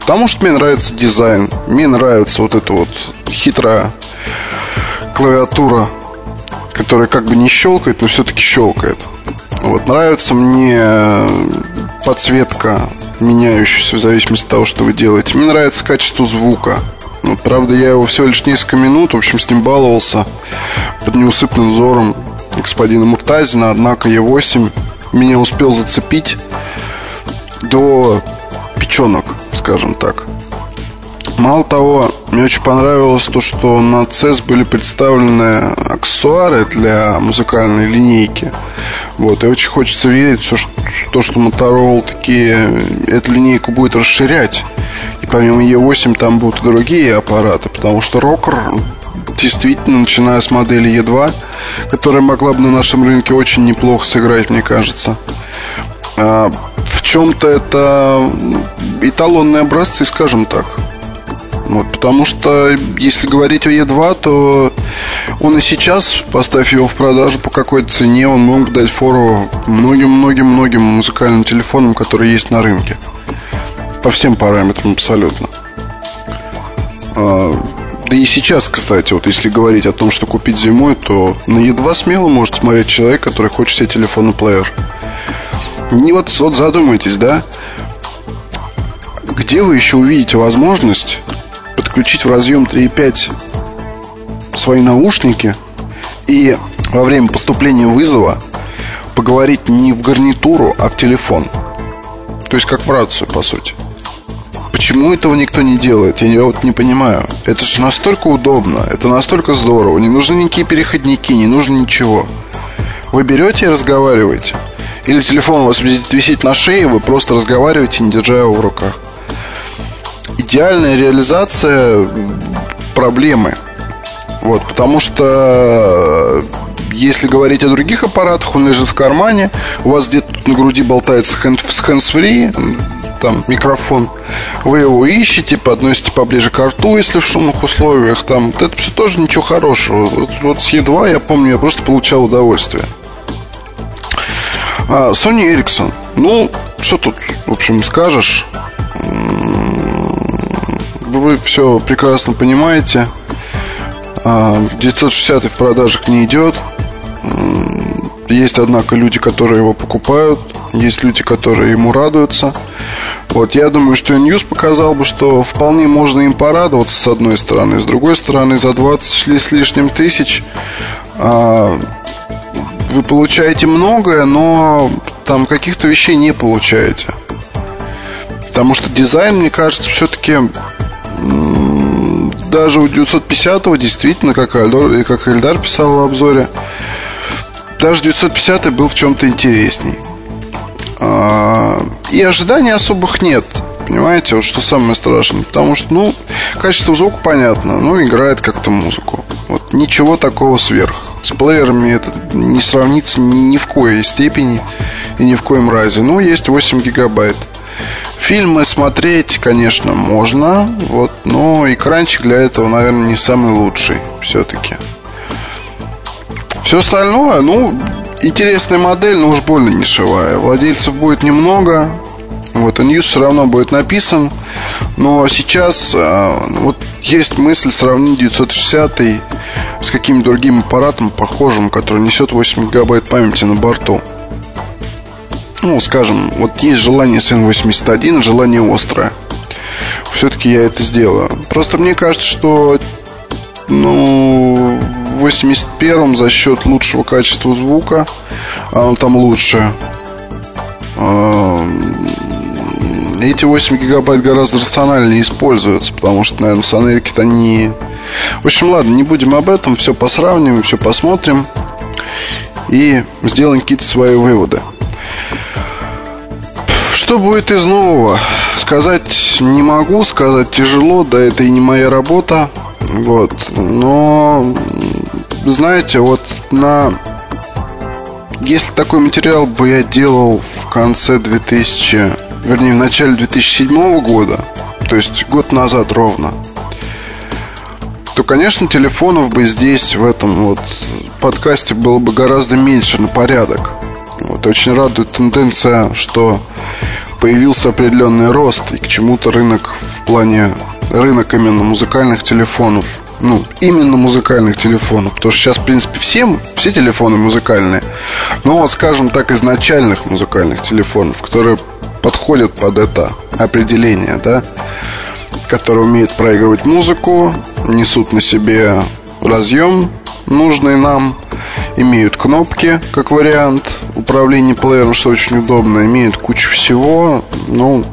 Потому что мне нравится дизайн, мне нравится вот эта вот хитрая клавиатура, которая как бы не щелкает, но все-таки щелкает. Вот нравится мне подсветка, меняющаяся в зависимости от того, что вы делаете. Мне нравится качество звука. Ну, правда, я его всего лишь несколько минут, в общем, с ним баловался под неусыпным взором господина Муртазина, однако Е8 меня успел зацепить до печенок, скажем так. Мало того, мне очень понравилось то, что на CES были представлены аксессуары для музыкальной линейки. Вот, и очень хочется верить, что, то, что Motorola такие эту линейку будет расширять. И помимо E8 там будут и другие аппараты, потому что Rocker действительно, начиная с модели E2, которая могла бы на нашем рынке очень неплохо сыграть, мне кажется. А, в чем-то это эталонные образцы, скажем так. Вот, потому что, если говорить о Е2, то он и сейчас, поставь его в продажу по какой-то цене, он мог дать фору многим-многим-многим музыкальным телефонам, которые есть на рынке. По всем параметрам абсолютно. А, да и сейчас, кстати, вот если говорить о том, что купить зимой, то на Е2 смело может смотреть человек, который хочет себе телефонный плеер. Не вот, вот задумайтесь, да? Где вы еще увидите возможность подключить в разъем 3.5 свои наушники и во время поступления вызова поговорить не в гарнитуру, а в телефон. То есть как в рацию, по сути. Почему этого никто не делает? Я вот не понимаю. Это же настолько удобно, это настолько здорово. Не нужны никакие переходники, не нужно ничего. Вы берете и разговариваете. Или телефон у вас висит на шее, вы просто разговариваете, не держа его в руках идеальная реализация проблемы. Вот, потому что если говорить о других аппаратах, он лежит в кармане, у вас где-то на груди болтается hands-free, там микрофон, вы его ищете, подносите поближе к рту, если в шумных условиях, там, это все тоже ничего хорошего. Вот, вот с E2 я помню, я просто получал удовольствие. А, Sony Ericsson. Ну, что тут, в общем, скажешь? Вы все прекрасно понимаете. 960 а, в продажах не идет. Есть, однако, люди, которые его покупают. Есть люди, которые ему радуются. Вот, я думаю, что News показал бы, что вполне можно им порадоваться с одной стороны. С другой стороны, за 20 с лишним тысяч а, вы получаете многое, но там каких-то вещей не получаете. Потому что дизайн, мне кажется, все-таки даже у 950 действительно, как Эльдар, как Эльдар писал в обзоре, даже 950 был в чем-то интересней. А, и ожиданий особых нет. Понимаете, вот что самое страшное. Потому что, ну, качество звука понятно. Ну, играет как-то музыку. Вот ничего такого сверх. С плеерами это не сравнится ни в коей степени и ни в коем разе. Ну, есть 8 гигабайт. Фильмы смотреть, конечно, можно, вот, но экранчик для этого, наверное, не самый лучший все-таки. Все остальное, ну, интересная модель, но уж больно нишевая. Владельцев будет немного, вот, и News все равно будет написан. Но сейчас э, вот есть мысль сравнить 960 с каким-то другим аппаратом похожим, который несет 8 гигабайт памяти на борту ну, скажем, вот есть желание с N81, желание острое. Все-таки я это сделаю. Просто мне кажется, что ну, в 81 за счет лучшего качества звука, а он там лучше, эти 8 гигабайт гораздо рациональнее используются, потому что, наверное, в Сонерике-то они... В общем, ладно, не будем об этом, все посравним, все посмотрим и сделаем какие-то свои выводы. Что будет из нового? Сказать не могу, сказать тяжело, да это и не моя работа. Вот. Но, знаете, вот на... Если такой материал бы я делал в конце 2000... Вернее, в начале 2007 года, то есть год назад ровно, то, конечно, телефонов бы здесь, в этом вот подкасте было бы гораздо меньше на порядок. Вот очень радует тенденция, что появился определенный рост и к чему-то рынок в плане рынок именно музыкальных телефонов ну, именно музыкальных телефонов. Потому что сейчас, в принципе, всем, все телефоны музыкальные. Но вот, скажем так, изначальных музыкальных телефонов, которые подходят под это определение, да, которые умеют проигрывать музыку, несут на себе разъем нужный нам, имеют кнопки, как вариант управления плеером, что очень удобно, имеют кучу всего, ну,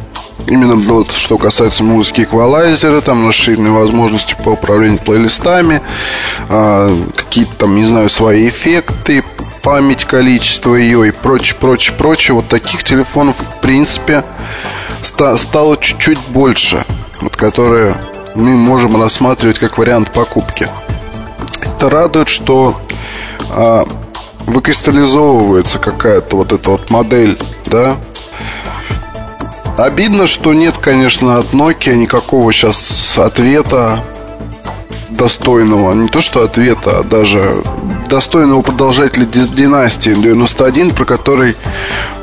именно вот что касается музыки эквалайзера, там расширенные возможности по управлению плейлистами, э, какие-то там, не знаю, свои эффекты, память, количество ее и прочее, прочее, прочее. Вот таких телефонов, в принципе, ста- стало чуть-чуть больше, вот которые мы можем рассматривать как вариант покупки. Это радует, что выкристаллизовывается какая-то вот эта вот модель, да, Обидно, что нет, конечно, от Nokia никакого сейчас ответа достойного. Не то, что ответа, а даже достойного продолжателя династии 91, про который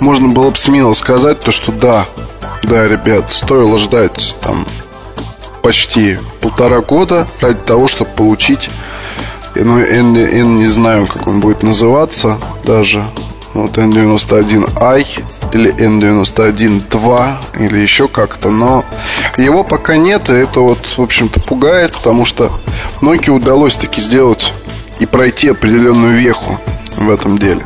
можно было бы смело сказать, то, что да, да, ребят, стоило ждать там почти полтора года ради того, чтобы получить N, N, не знаю, как он будет называться даже. Вот N91i или N91-2 или еще как-то, но его пока нет, и это вот, в общем-то, пугает, потому что Nokia удалось таки сделать и пройти определенную веху в этом деле.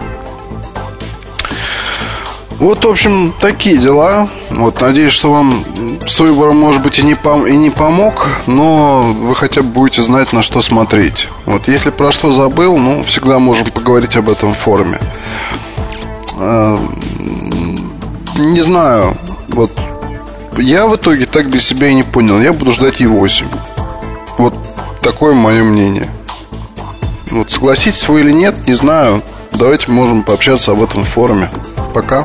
Вот, в общем, такие дела. Вот, надеюсь, что вам с выбором, может быть, и не, пом- и не помог, но вы хотя бы будете знать, на что смотреть. Вот, если про что забыл, ну, всегда можем поговорить об этом в форуме. А, не знаю, вот я в итоге так для себя и не понял. Я буду ждать E8. Вот такое мое мнение. Вот согласитесь вы или нет, не знаю. Давайте можем пообщаться об этом в форуме. Пока.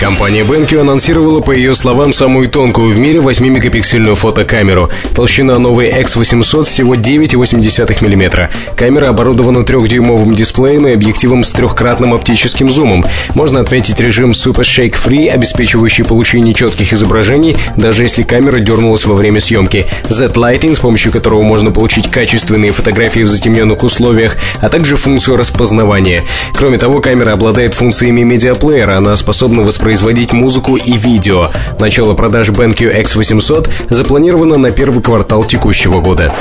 Компания BenQ анонсировала, по ее словам, самую тонкую в мире 8-мегапиксельную фотокамеру. Толщина новой X800 всего 9,8 мм. Камера оборудована 3-дюймовым дисплеем и объективом с трехкратным оптическим зумом. Можно отметить режим Super Shake Free, обеспечивающий получение четких изображений, даже если камера дернулась во время съемки. Z-Lighting, с помощью которого можно получить качественные фотографии в затемненных условиях, а также функцию распознавания. Кроме того, камера обладает функциями медиаплеера. Она способна производить музыку и видео. Начало продаж BenQ X800 запланировано на первый квартал текущего года.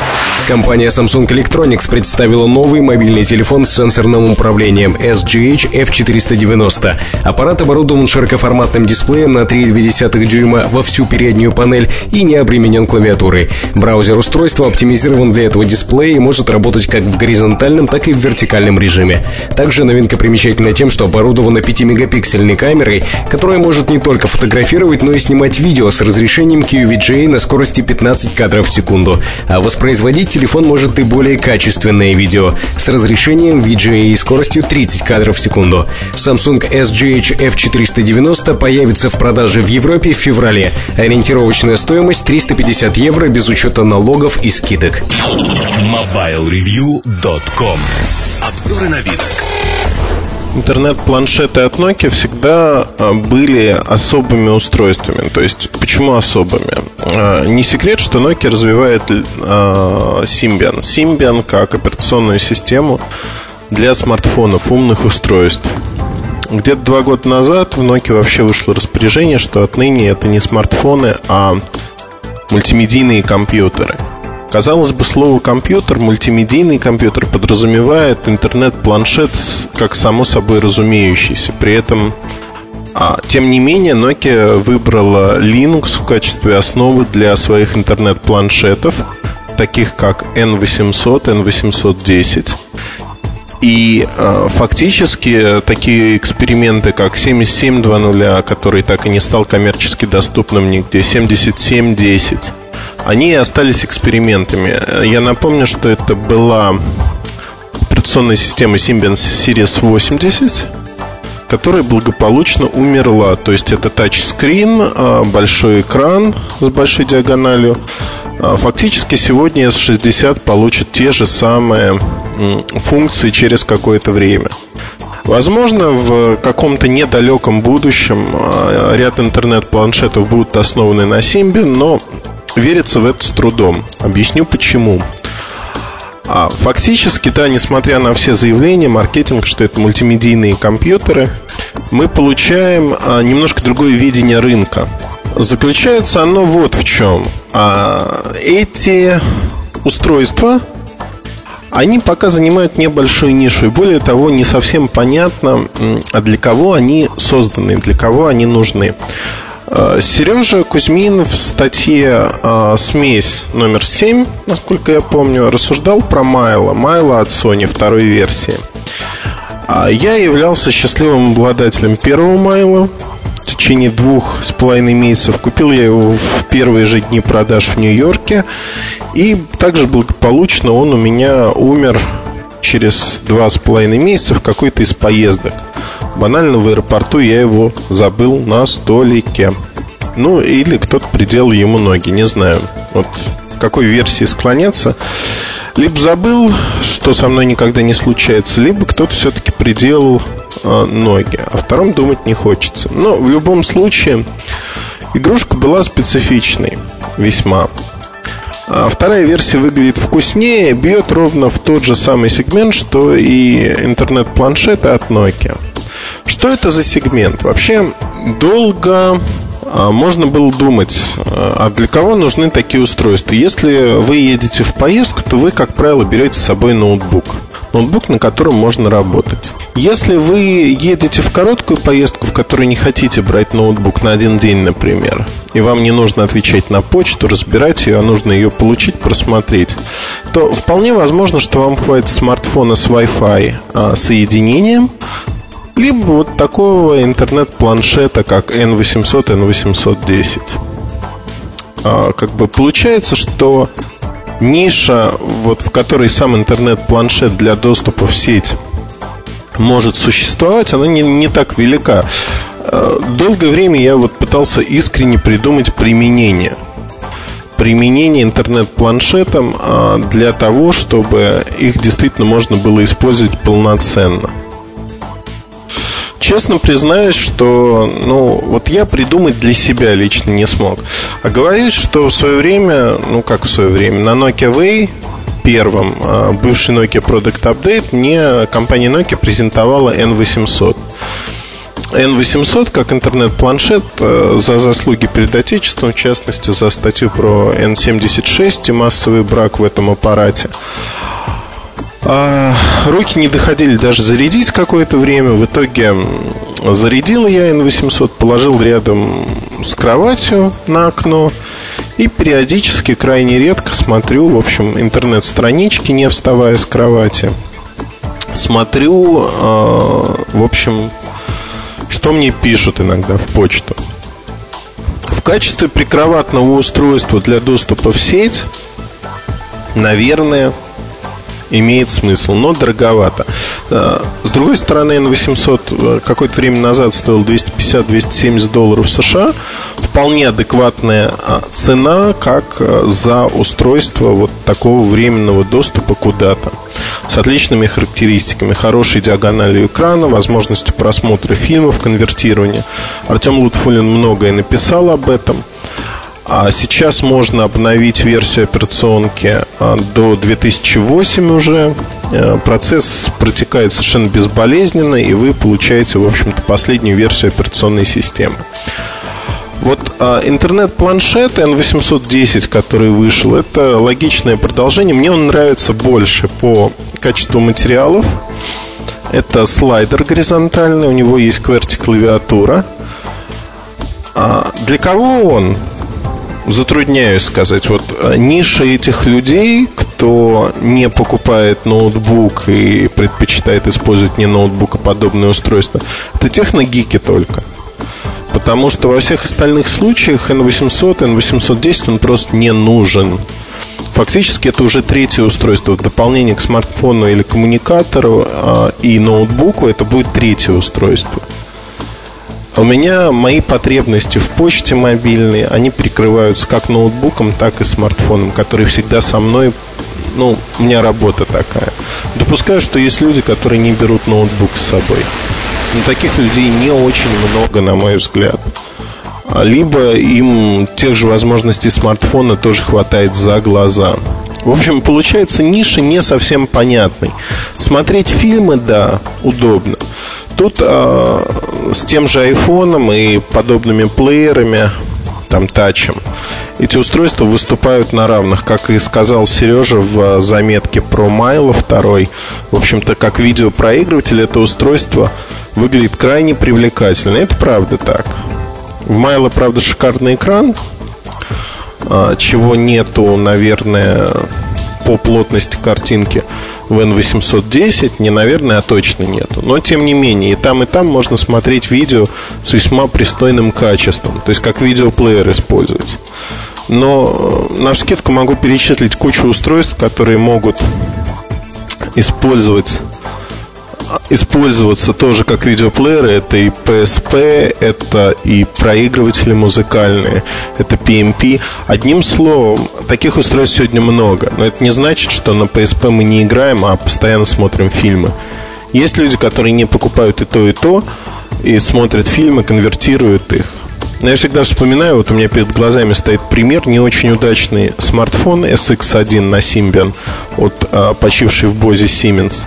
Компания Samsung Electronics представила новый мобильный телефон с сенсорным управлением SGH F490. Аппарат оборудован широкоформатным дисплеем на 3,2 дюйма во всю переднюю панель и не обременен клавиатурой. Браузер устройства оптимизирован для этого дисплея и может работать как в горизонтальном, так и в вертикальном режиме. Также новинка примечательна тем, что оборудована 5-мегапиксельной камерой, которая может не только фотографировать, но и снимать видео с разрешением QVGA на скорости 15 кадров в секунду. А воспроизводить телефон может и более качественное видео с разрешением VGA и скоростью 30 кадров в секунду. Samsung SGH F490 появится в продаже в Европе в феврале. Ориентировочная стоимость 350 евро без учета налогов и скидок. MobileReview.com Обзоры на видок. Интернет-планшеты от Nokia всегда а, были особыми устройствами. То есть, почему особыми? А, не секрет, что Nokia развивает а, Symbian. Symbian как операционную систему для смартфонов, умных устройств. Где-то два года назад в Nokia вообще вышло распоряжение, что отныне это не смартфоны, а мультимедийные компьютеры – Казалось бы, слово «компьютер», мультимедийный компьютер подразумевает интернет-планшет как само собой разумеющийся. При этом а, тем не менее, Nokia выбрала Linux в качестве основы для своих интернет-планшетов, таких как N800, N810. И э, фактически такие эксперименты, как 7720, который так и не стал коммерчески доступным нигде, 7710, они остались экспериментами. Я напомню, что это была операционная система Symbian Series 80, которая благополучно умерла. То есть это тачскрин, а, большой экран с большой диагональю. А, фактически сегодня S60 получит те же самые функции через какое-то время. Возможно, в каком-то недалеком будущем а, ряд интернет-планшетов будут основаны на Symbian, но верится в это с трудом. Объясню почему. А фактически, да, несмотря на все заявления, маркетинг, что это мультимедийные компьютеры, мы получаем а, немножко другое видение рынка. Заключается оно вот в чем. А, эти устройства, они пока занимают небольшую нишу. И более того, не совсем понятно, а для кого они созданы, для кого они нужны. Э, Сережа Кузьмин в статье э, «Смесь номер 7», насколько я помню, рассуждал про Майла. Майла от Sony второй версии. А я являлся счастливым обладателем первого Майла. В течение двух с половиной месяцев купил я его в первые же дни продаж в Нью-Йорке. И также благополучно он у меня умер через два с половиной месяца в какой-то из поездок. Банально в аэропорту я его забыл на столике. Ну, или кто-то приделал ему ноги, не знаю. Вот какой версии склоняться. Либо забыл, что со мной никогда не случается, либо кто-то все-таки приделал э, ноги. О втором думать не хочется. Но в любом случае, игрушка была специфичной весьма. А вторая версия выглядит вкуснее, бьет ровно в тот же самый сегмент, что и интернет-планшеты от Nokia. Что это за сегмент? Вообще долго а, можно было думать, а для кого нужны такие устройства. Если вы едете в поездку, то вы, как правило, берете с собой ноутбук. Ноутбук, на котором можно работать. Если вы едете в короткую поездку, в которой не хотите брать ноутбук на один день, например, и вам не нужно отвечать на почту, разбирать ее, а нужно ее получить, просмотреть, то вполне возможно, что вам хватит смартфона с Wi-Fi а, соединением, либо вот такого интернет-планшета, как N800, N810. А, как бы получается, что ниша, вот в которой сам интернет-планшет для доступа в сеть может существовать, она не, не так велика. А, долгое время я вот пытался искренне придумать применение применение интернет-планшетом а, для того, чтобы их действительно можно было использовать полноценно. Честно признаюсь, что ну, вот я придумать для себя лично не смог. А говорить, что в свое время, ну как в свое время, на Nokia Way первым, а, бывший Nokia Product Update, мне компания Nokia презентовала N800. N800 как интернет-планшет э, за заслуги перед Отечеством, в частности, за статью про N76 и массовый брак в этом аппарате. А, руки не доходили даже зарядить какое-то время. В итоге зарядил я N800, положил рядом с кроватью на окно и периодически, крайне редко смотрю, в общем, интернет-странички, не вставая с кровати. Смотрю, э, в общем, что мне пишут иногда в почту. В качестве прикроватного устройства для доступа в сеть, наверное, имеет смысл, но дороговато. Э, с другой стороны, N800 э, какое-то время назад стоил 250-270 долларов США. Вполне адекватная а, цена, как э, за устройство вот такого временного доступа куда-то. С отличными характеристиками, хорошей диагональю экрана, возможностью просмотра фильмов, конвертирования. Артем Лутфулин многое написал об этом – а сейчас можно обновить версию операционки а, до 2008 уже. Э, процесс протекает совершенно безболезненно, и вы получаете, в общем-то, последнюю версию операционной системы. Вот а, интернет-планшет N810, который вышел, это логичное продолжение. Мне он нравится больше по качеству материалов. Это слайдер горизонтальный, у него есть QWERTY-клавиатура. А для кого он? Затрудняюсь сказать. Вот э, ниша этих людей, кто не покупает ноутбук и предпочитает использовать не ноутбук, а подобное устройство, это техногики только. Потому что во всех остальных случаях N800, N810 он просто не нужен. Фактически это уже третье устройство. В дополнение к смартфону или коммуникатору а, и ноутбуку это будет третье устройство. У меня мои потребности в почте мобильной, они прикрываются как ноутбуком, так и смартфоном, который всегда со мной. Ну, у меня работа такая. Допускаю, что есть люди, которые не берут ноутбук с собой. Но таких людей не очень много, на мой взгляд. Либо им тех же возможностей смартфона тоже хватает за глаза. В общем, получается ниша не совсем понятной. Смотреть фильмы, да, удобно. Тут э, с тем же айфоном и подобными плеерами, там тачем, эти устройства выступают на равных, как и сказал Сережа в заметке про Майло второй. В общем-то, как видеопроигрыватель это устройство выглядит крайне привлекательно. Это правда так. В Майло, правда, шикарный экран, а, чего нету, наверное, по плотности картинки в N810 не, наверное, а точно нету. Но, тем не менее, и там, и там можно смотреть видео с весьма пристойным качеством. То есть, как видеоплеер использовать. Но э, на скидку могу перечислить кучу устройств, которые могут использовать использоваться тоже как видеоплееры. Это и PSP, это и проигрыватели музыкальные, это PMP. Одним словом, таких устройств сегодня много. Но это не значит, что на PSP мы не играем, а постоянно смотрим фильмы. Есть люди, которые не покупают и то, и то, и смотрят фильмы, конвертируют их. Но я всегда вспоминаю, вот у меня перед глазами стоит пример, не очень удачный смартфон SX1 на Symbian от а, почившей в Бозе Siemens.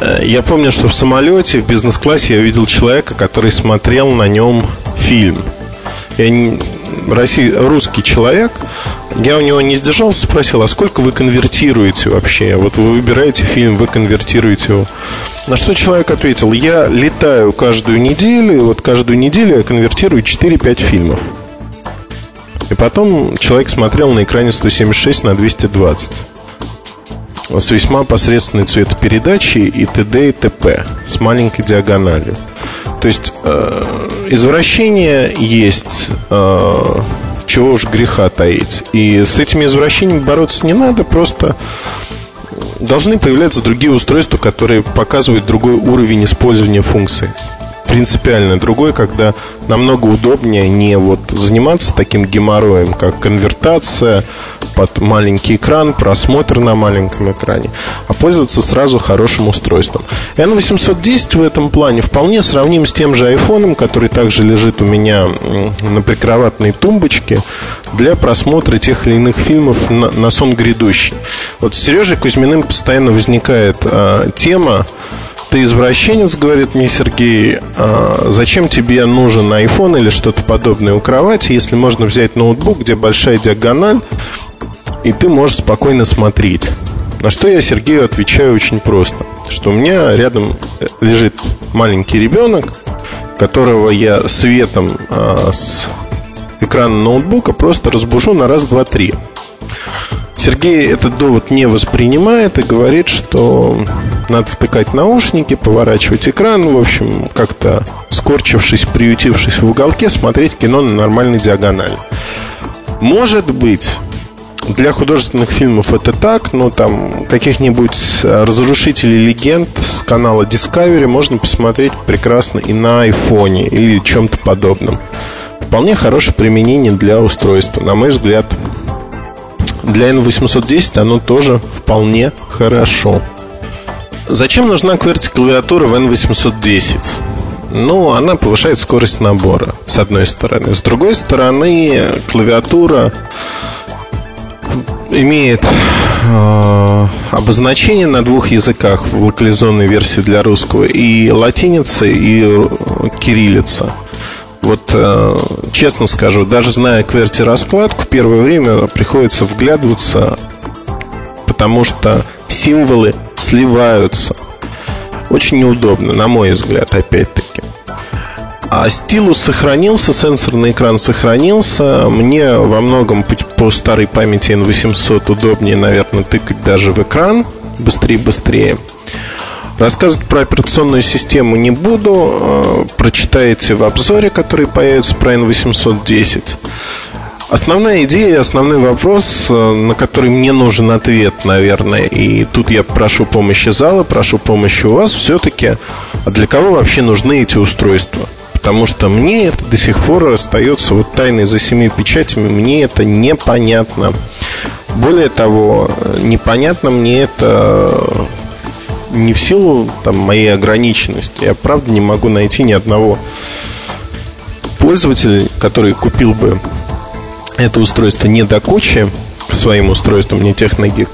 Э, я помню, что в самолете, в бизнес-классе я видел человека, который смотрел на нем фильм. Я не, Россий, русский человек, я у него не сдержался, спросил, а сколько вы конвертируете вообще? Вот вы выбираете фильм, вы конвертируете его. На что человек ответил, я летаю каждую неделю, и вот каждую неделю я конвертирую 4-5 фильмов. И потом человек смотрел на экране 176 на 220 с весьма посредственной цветопередачей и т.д. и т.п. с маленькой диагональю. То есть э, извращение есть, э, чего уж греха таить. И с этими извращениями бороться не надо, просто должны появляться другие устройства, которые показывают другой уровень использования функций принципиально другой, когда намного удобнее не вот заниматься таким геморроем, как конвертация под маленький экран, просмотр на маленьком экране, а пользоваться сразу хорошим устройством. N810 в этом плане вполне сравним с тем же iPhone, который также лежит у меня на прикроватной тумбочке для просмотра тех или иных фильмов на, на сон грядущий. Вот с Сережей Кузьминым постоянно возникает э, тема ты извращенец, говорит мне Сергей, а зачем тебе нужен iPhone или что-то подобное у кровати, если можно взять ноутбук, где большая диагональ, и ты можешь спокойно смотреть. На что я Сергею отвечаю очень просто, что у меня рядом лежит маленький ребенок, которого я светом а, с экрана ноутбука просто разбужу на раз, два, три. Сергей этот довод не воспринимает и говорит, что надо втыкать наушники, поворачивать экран, в общем, как-то скорчившись, приютившись в уголке, смотреть кино на нормальной диагонали. Может быть, для художественных фильмов это так, но там каких-нибудь разрушителей легенд с канала Discovery можно посмотреть прекрасно и на айфоне или чем-то подобном. Вполне хорошее применение для устройства, на мой взгляд. Для N810 оно тоже вполне хорошо. Зачем нужна QWERTY-клавиатура в N810? Ну, она повышает скорость набора, с одной стороны. С другой стороны, клавиатура имеет э, обозначение на двух языках в локализованной версии для русского и латиница, и кириллица. Вот э, честно скажу, даже зная QWERTY раскладку, первое время приходится вглядываться, потому что символы сливаются. Очень неудобно, на мой взгляд, опять-таки. А стилус сохранился, сенсорный экран сохранился. Мне во многом по старой памяти N800 удобнее, наверное, тыкать даже в экран быстрее-быстрее. Рассказывать про операционную систему не буду. Э, прочитаете в обзоре, который появится про N810. Основная идея, основной вопрос, э, на который мне нужен ответ, наверное, и тут я прошу помощи зала, прошу помощи у вас, все-таки, а для кого вообще нужны эти устройства? Потому что мне это до сих пор остается вот тайной за семи печатями, мне это непонятно. Более того, непонятно мне это не в силу там, моей ограниченности. Я правда не могу найти ни одного пользователя, который купил бы это устройство не до кучи своим устройством, не техногик,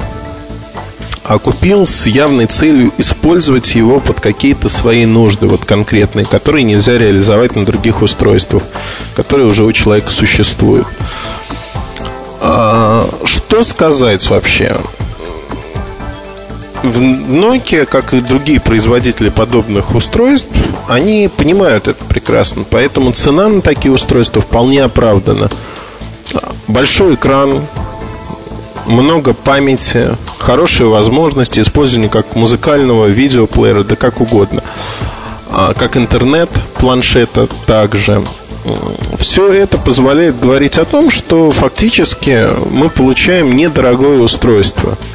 а купил с явной целью использовать его под какие-то свои нужды, вот конкретные, которые нельзя реализовать на других устройствах, которые уже у человека существуют. А, что сказать вообще? В Nokia, как и другие производители подобных устройств, они понимают это прекрасно. Поэтому цена на такие устройства вполне оправдана большой экран, много памяти, хорошие возможности использования как музыкального видеоплеера, да как угодно. А, как интернет, планшета также. Все это позволяет говорить о том, что фактически мы получаем недорогое устройство –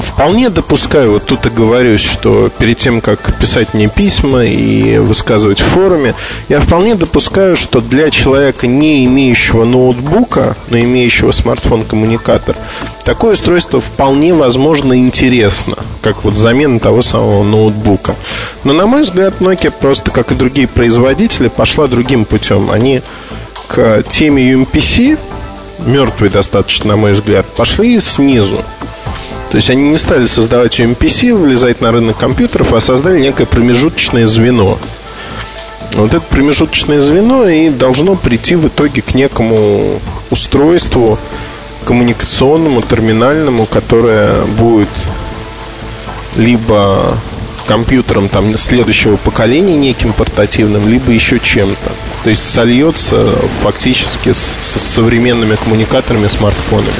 вполне допускаю, вот тут и говорю, что перед тем, как писать мне письма и высказывать в форуме, я вполне допускаю, что для человека, не имеющего ноутбука, но имеющего смартфон-коммуникатор, такое устройство вполне возможно интересно, как вот замена того самого ноутбука. Но, на мой взгляд, Nokia просто, как и другие производители, пошла другим путем. Они к теме UMPC, мертвой достаточно, на мой взгляд, пошли снизу. То есть они не стали создавать MPC, влезать на рынок компьютеров, а создали некое промежуточное звено. Вот это промежуточное звено и должно прийти в итоге к некому устройству коммуникационному, терминальному, которое будет либо компьютером там следующего поколения неким портативным, либо еще чем-то. То есть сольется фактически с, с современными коммуникаторами, смартфонами.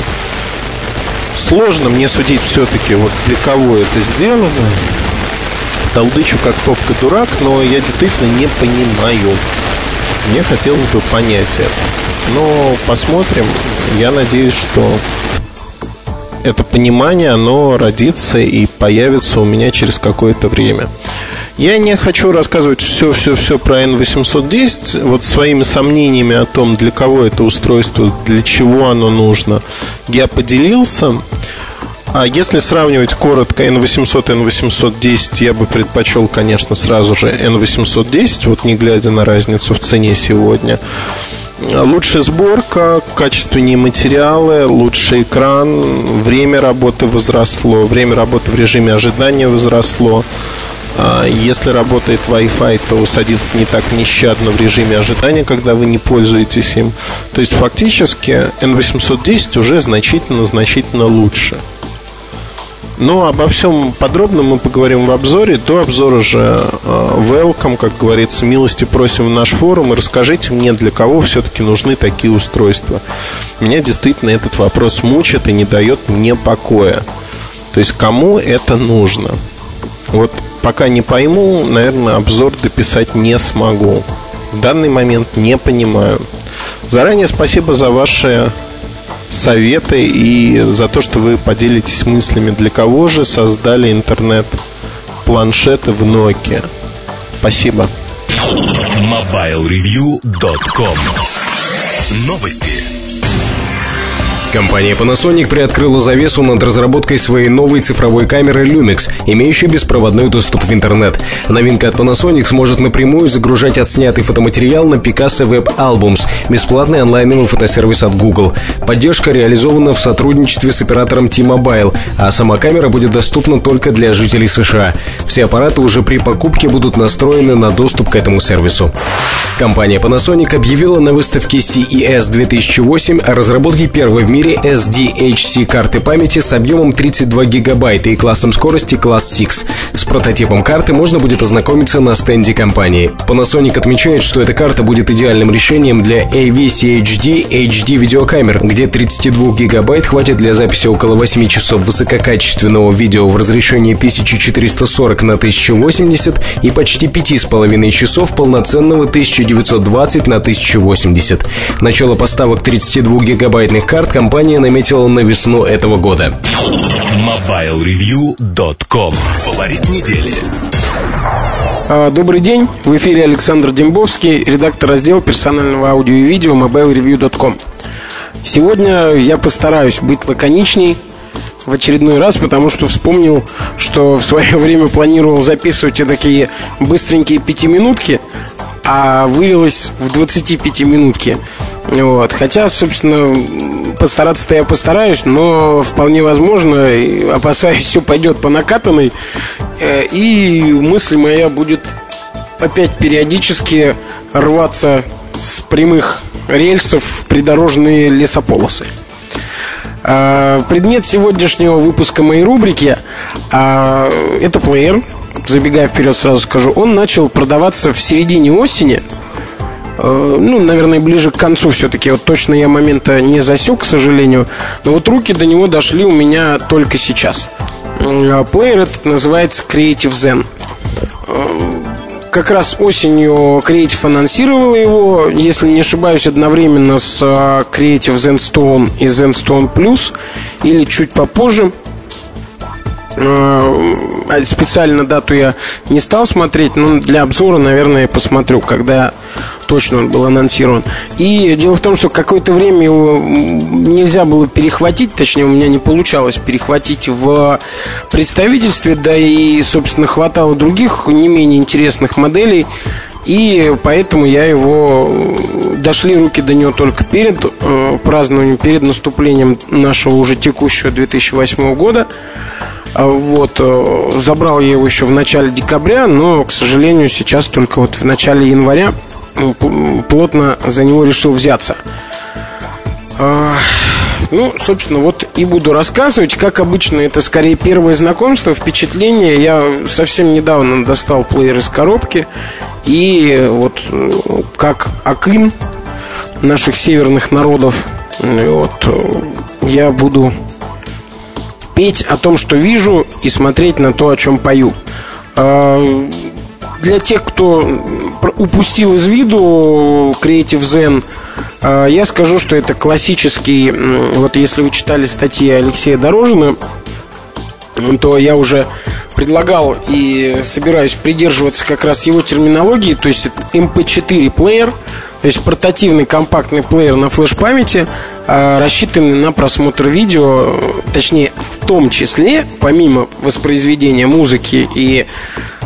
Сложно мне судить все-таки, вот для кого это сделано. Толдычу как попка дурак, но я действительно не понимаю. Мне хотелось бы понять это. Но посмотрим. Я надеюсь, что это понимание, оно родится и появится у меня через какое-то время. Я не хочу рассказывать все-все-все про N810. Вот своими сомнениями о том, для кого это устройство, для чего оно нужно, я поделился. А если сравнивать коротко N800 и N810, я бы предпочел, конечно, сразу же N810, вот не глядя на разницу в цене сегодня. Лучшая сборка, качественнее материалы, лучший экран, время работы возросло, время работы в режиме ожидания возросло. А, если работает Wi-Fi, то садится не так нещадно в режиме ожидания, когда вы не пользуетесь им. То есть фактически N810 уже значительно-значительно лучше. Но обо всем подробно мы поговорим в обзоре. До обзора же а, welcome, как говорится, милости просим в наш форум и расскажите мне, для кого все-таки нужны такие устройства. Меня действительно этот вопрос мучит и не дает мне покоя. То есть кому это нужно? Вот пока не пойму, наверное, обзор дописать не смогу. В данный момент не понимаю. Заранее спасибо за ваши советы и за то, что вы поделитесь мыслями, для кого же создали интернет-планшеты в Nokia. Спасибо. MobileReview.com Новости. Компания Panasonic приоткрыла завесу над разработкой своей новой цифровой камеры Lumix, имеющей беспроводной доступ в интернет. Новинка от Panasonic сможет напрямую загружать отснятый фотоматериал на Picasso Web Albums, бесплатный онлайновый фотосервис от Google. Поддержка реализована в сотрудничестве с оператором T-Mobile, а сама камера будет доступна только для жителей США. Все аппараты уже при покупке будут настроены на доступ к этому сервису. Компания Panasonic объявила на выставке CES 2008 о разработке первой в мире SDHC карты памяти с объемом 32 гигабайта и классом скорости класс 6. С прототипом карты можно будет ознакомиться на стенде компании. Panasonic отмечает, что эта карта будет идеальным решением для AVCHD HD видеокамер, где 32 гигабайт хватит для записи около 8 часов высококачественного видео в разрешении 1440 на 1080 и почти 5,5 часов полноценного 1920 на 1080. Начало поставок 32-гигабайтных карт компания наметила на весну этого года. MobileReview.com Фаворит недели а, Добрый день, в эфире Александр Дембовский, редактор раздела персонального аудио и видео mobilereview.com Сегодня я постараюсь быть лаконичней в очередной раз, потому что вспомнил, что в свое время планировал записывать такие быстренькие пятиминутки, а вылилось в 25 минутки. Вот. Хотя, собственно, постараться-то я постараюсь, но вполне возможно, опасаюсь, все пойдет по накатанной, э, и мысль моя будет опять периодически рваться с прямых рельсов в придорожные лесополосы. А, предмет сегодняшнего выпуска моей рубрики а, это плеер. Забегая вперед, сразу скажу, он начал продаваться в середине осени. А, ну, наверное, ближе к концу все-таки. Вот точно я момента не засек, к сожалению. Но вот руки до него дошли у меня только сейчас. Плеер этот называется Creative Zen как раз осенью Creative анонсировала его, если не ошибаюсь, одновременно с а, Creative Zenstone и Zenstone Plus, или чуть попозже. А, специально дату я не стал смотреть, но для обзора, наверное, я посмотрю, когда точно он был анонсирован. И дело в том, что какое-то время его нельзя было перехватить, точнее, у меня не получалось перехватить в представительстве, да и, собственно, хватало других не менее интересных моделей. И поэтому я его... Дошли руки до него только перед э, празднованием, перед наступлением нашего уже текущего 2008 года. А вот, э, забрал я его еще в начале декабря, но, к сожалению, сейчас только вот в начале января плотно за него решил взяться. А, ну, собственно, вот и буду рассказывать. Как обычно, это скорее первое знакомство, впечатление. Я совсем недавно достал плеер из коробки. И вот э, как Акын наших северных народов, вот, э, я буду петь о том, что вижу, и смотреть на то, о чем пою. А, для тех, кто упустил из виду Creative Zen, а, я скажу, что это классический, вот если вы читали статьи Алексея Дорожина, то я уже предлагал и собираюсь придерживаться как раз его терминологии, то есть MP4 плеер – то есть портативный компактный плеер на флеш-памяти, а, рассчитанный на просмотр видео, точнее, в том числе, помимо воспроизведения музыки и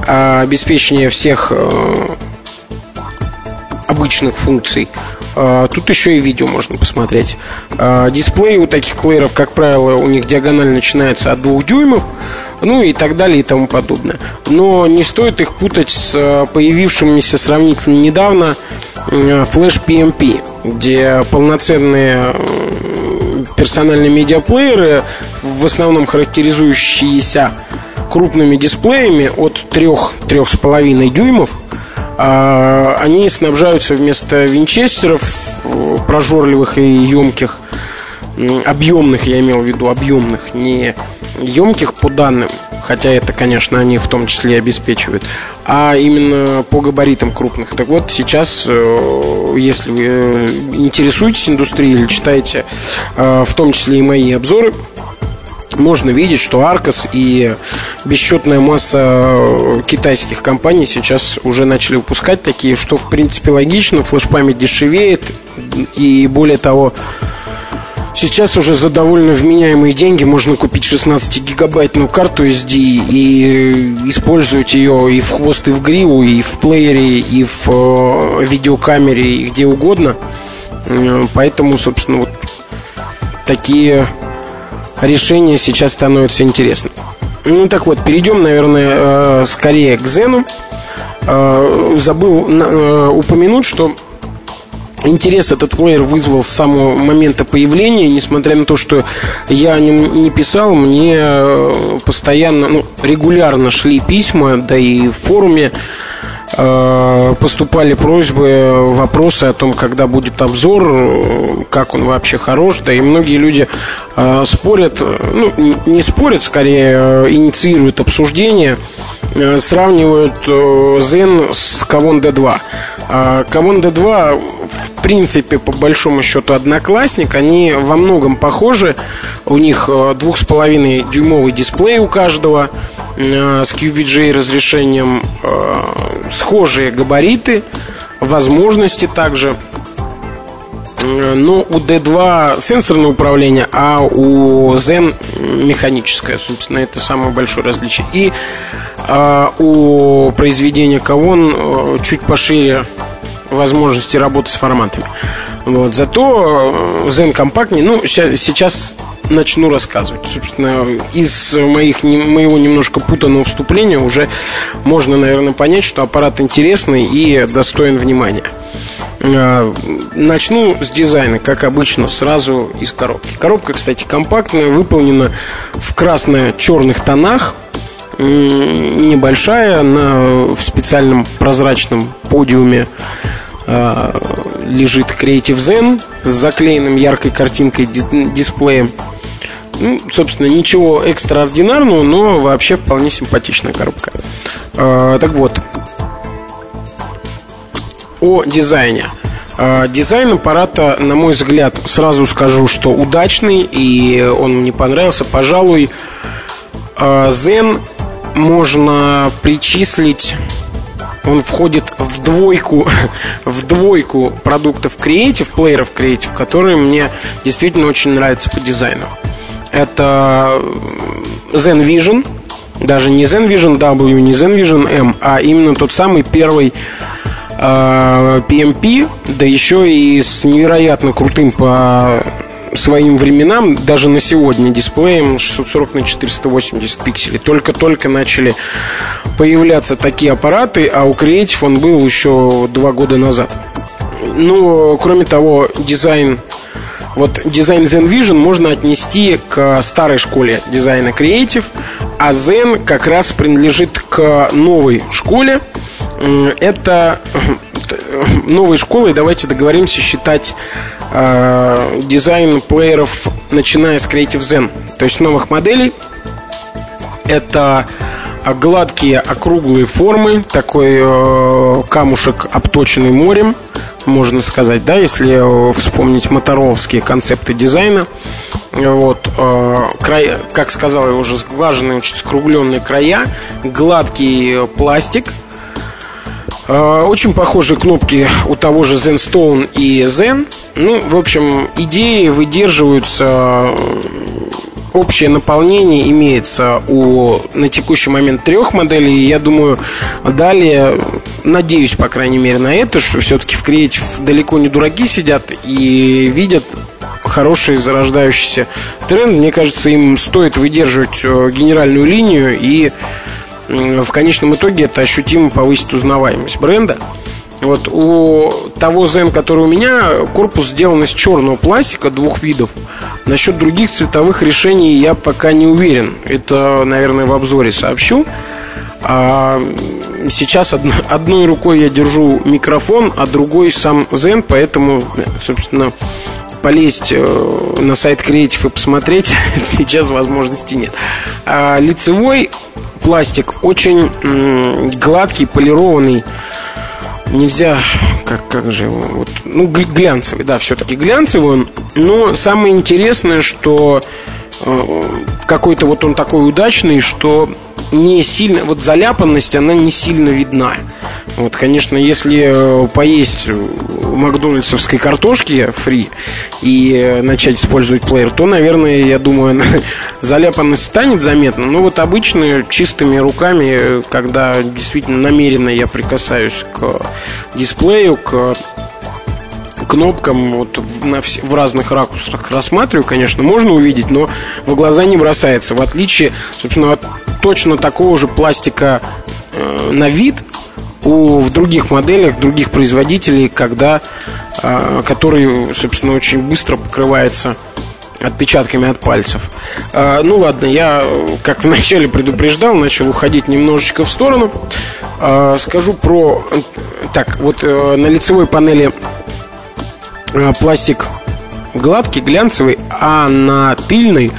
а, обеспечения всех а, обычных функций, Тут еще и видео можно посмотреть. Дисплей у таких плееров, как правило, у них диагональ начинается от 2 дюймов, ну и так далее и тому подобное. Но не стоит их путать с появившимися сравнительно недавно Flash PMP, где полноценные персональные медиаплееры, в основном характеризующиеся крупными дисплеями от 3-3,5 дюймов, а, они снабжаются вместо винчестеров э, прожорливых и емких, объемных, я имел в виду, объемных, не емких по данным, хотя это, конечно, они в том числе обеспечивают, а именно по габаритам крупных. Так вот, сейчас, э, если вы э, интересуетесь индустрией или читаете э, в том числе и мои обзоры, можно видеть, что Аркос и бесчетная масса китайских компаний сейчас уже начали выпускать такие, что в принципе логично, флеш-память дешевеет и более того, Сейчас уже за довольно вменяемые деньги можно купить 16-гигабайтную карту SD и использовать ее и в хвост, и в гриву, и в плеере, и в э, видеокамере, и где угодно. Э, поэтому, собственно, вот такие решения сейчас становятся интересны. Ну так вот, перейдем, наверное, э, скорее к Зену. э, забыл э, упомянуть, что Интерес этот плеер вызвал с самого момента появления, несмотря на то, что я о нем не писал, мне э, постоянно, ну, регулярно шли письма, да и в форуме э, поступали просьбы, вопросы о том, когда будет обзор, как он вообще хорош, да и многие люди э, спорят, ну, не спорят, скорее инициируют обсуждение, сравнивают Zen с Kavon D2. Kavon D2 в принципе, по большому счету, одноклассник. Они во многом похожи. У них э, двух с половиной дюймовый дисплей у каждого э, с QVGA разрешением, схожие габариты, возможности также. Но у D2 сенсорное управление, а у Zen механическое. Собственно, это самое большое различие. И а, у произведения Kavon чуть пошире возможности работы с форматами. Вот. Зато э, Zen компактнее. Ну, сейчас начну рассказывать. Собственно, из моих, моего немножко путанного вступления уже можно, наверное, понять, что аппарат интересный и достоин внимания. Э, начну с дизайна, как обычно, сразу из коробки. Коробка, кстати, компактная, выполнена в красно-черных тонах, небольшая, на, в специальном прозрачном подиуме э, лежит Creative Zen с заклеенным яркой картинкой дисплеем. Ну, собственно, ничего экстраординарного, но вообще вполне симпатичная коробка. Э, так вот, о дизайне. Э, дизайн аппарата, на мой взгляд, сразу скажу, что удачный, и он мне понравился. Пожалуй, э, Zen можно причислить он входит в двойку, в двойку продуктов Creative, плееров Creative, которые мне действительно очень нравятся по дизайну. Это Zen Vision, даже не Zen Vision W, не Zen Vision M, а именно тот самый первый PMP, а, да еще и с невероятно крутым по своим временам, даже на сегодня, дисплеем 640 на 480 пикселей. Только-только начали появляться такие аппараты, а у Creative он был еще два года назад. Ну, кроме того, дизайн вот дизайн Zen Vision можно отнести к старой школе дизайна Creative, а Zen как раз принадлежит к новой школе. Это новой школой давайте договоримся считать э, дизайн плееров, начиная с Creative Zen, то есть новых моделей. Это гладкие округлые формы, такой э, камушек, обточенный морем, можно сказать, да, если э, вспомнить моторовские концепты дизайна. Вот, э, край, как сказал я уже, сглаженные, очень скругленные края, гладкий пластик, э, очень похожие кнопки у того же ZenStone и Zen. Ну, в общем, идеи выдерживаются общее наполнение имеется у на текущий момент трех моделей. И я думаю, далее, надеюсь, по крайней мере, на это, что все-таки в Creative далеко не дураки сидят и видят хороший зарождающийся тренд. Мне кажется, им стоит выдерживать э, генеральную линию и в конечном итоге это ощутимо повысит узнаваемость бренда. Вот у того Zen, который у меня, корпус сделан из черного пластика двух видов. Насчет других цветовых решений я пока не уверен. Это, наверное, в обзоре сообщу. А сейчас од, одной рукой я держу микрофон, а другой сам Zen, поэтому, собственно, полезть э, на сайт Creative и посмотреть сейчас возможности нет. А лицевой пластик очень гладкий, полированный нельзя, как, как же его, вот, ну, глянцевый, да, все-таки глянцевый он, но самое интересное, что какой-то вот он такой удачный, что не сильно, вот заляпанность, она не сильно видна. Вот, конечно, если э, поесть макдональдсовской картошки фри и э, начать использовать плеер, то, наверное, я думаю, заляпанность станет заметна. Но вот обычно чистыми руками, когда действительно намеренно я прикасаюсь к дисплею, к кнопкам вот в, на вс- в разных ракурсах рассматриваю, конечно, можно увидеть, но в глаза не бросается. В отличие, собственно, от точно такого же пластика э, на вид, у, в других моделях, других производителей, когда, э, который, собственно, очень быстро покрывается отпечатками от пальцев. Э, ну ладно, я, как вначале предупреждал, начал уходить немножечко в сторону. Э, скажу про... Так, вот э, на лицевой панели э, пластик гладкий, глянцевый, а на тыльной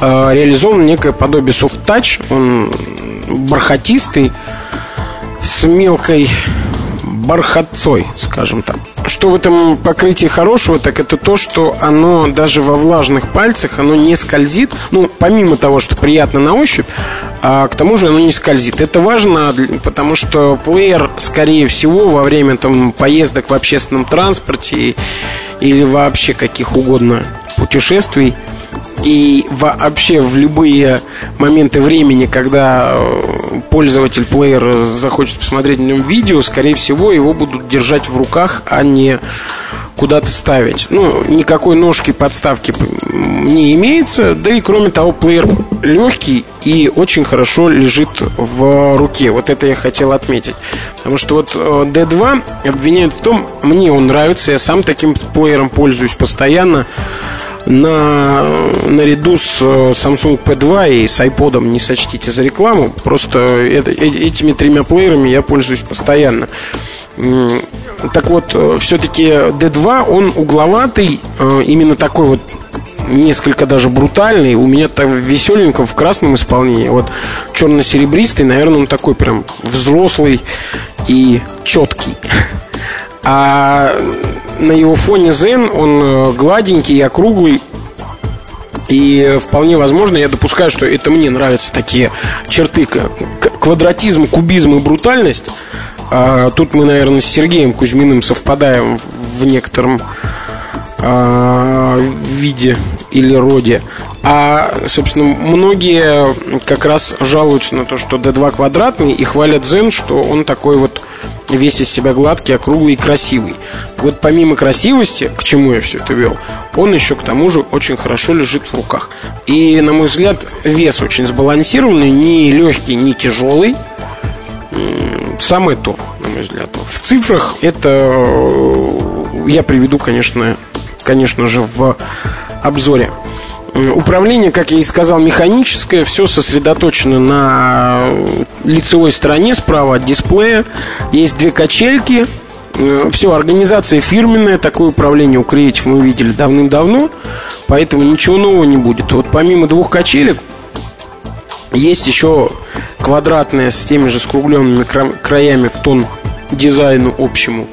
э, реализовано некое подобие soft touch. Он бархатистый, с мелкой бархатцой, скажем так. Что в этом покрытии хорошего, так это то, что оно даже во влажных пальцах, оно не скользит. Ну, помимо того, что приятно на ощупь, а к тому же оно не скользит. Это важно, потому что плеер, скорее всего, во время там, поездок в общественном транспорте или вообще каких угодно путешествий – и вообще в любые моменты времени, когда э, пользователь плеера захочет посмотреть на нем видео, скорее всего, его будут держать в руках, а не куда-то ставить. Ну, никакой ножки подставки не имеется, да и кроме того, плеер легкий и очень хорошо лежит в руке. Вот это я хотел отметить. Потому что вот D2 э, обвиняют в том, мне он нравится, я сам таким плеером пользуюсь постоянно на, наряду с э, Samsung P2 и с iPod не сочтите за рекламу. Просто это, э, этими тремя плеерами я пользуюсь постоянно. Так вот, э, все-таки D2, он угловатый, именно такой вот несколько даже брутальный. У меня там веселенько в красном исполнении. Вот черно-серебристый, наверное, он такой прям взрослый и четкий. А на его фоне Zen он э, гладенький, округлый. И вполне возможно, я допускаю, что это мне нравятся такие черты квадратизм, кубизм и брутальность. А тут мы, наверное, с Сергеем Кузьминым совпадаем в некотором а, виде или роде. А, собственно, многие как раз жалуются на то, что D2 квадратный и хвалят Zen, что он такой вот весь из себя гладкий, округлый и красивый. Вот помимо красивости, к чему я все это вел, он еще к тому же очень хорошо лежит в руках. И, на мой взгляд, вес очень сбалансированный, не легкий, не тяжелый. Самое то, на мой взгляд. В цифрах это э, я приведу, конечно, конечно же, в обзоре. Управление, как я и сказал, механическое, все сосредоточено на лицевой стороне справа от дисплея. Есть две качельки, э, все, организация фирменная, такое управление у Creative мы видели давным-давно, поэтому ничего нового не будет. Вот помимо двух качелек, есть еще квадратная с теми же скругленными краями в тон дизайну общему.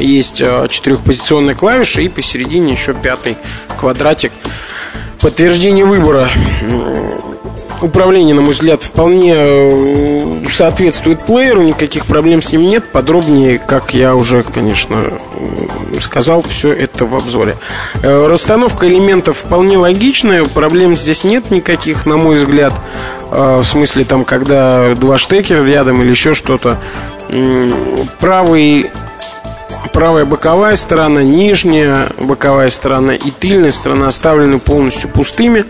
Есть э, четырехпозиционная клавиша и посередине еще пятый квадратик Подтверждение выбора управление, на мой взгляд, вполне э, соответствует плееру, никаких проблем с ним нет. Подробнее, как я уже, конечно, сказал, все это в обзоре. Э, расстановка элементов вполне логичная, проблем здесь нет никаких, на мой взгляд. Э, в смысле, там, когда два штекера рядом или еще что-то. Правый правая боковая сторона, нижняя боковая сторона и тыльная сторона оставлены полностью пустыми.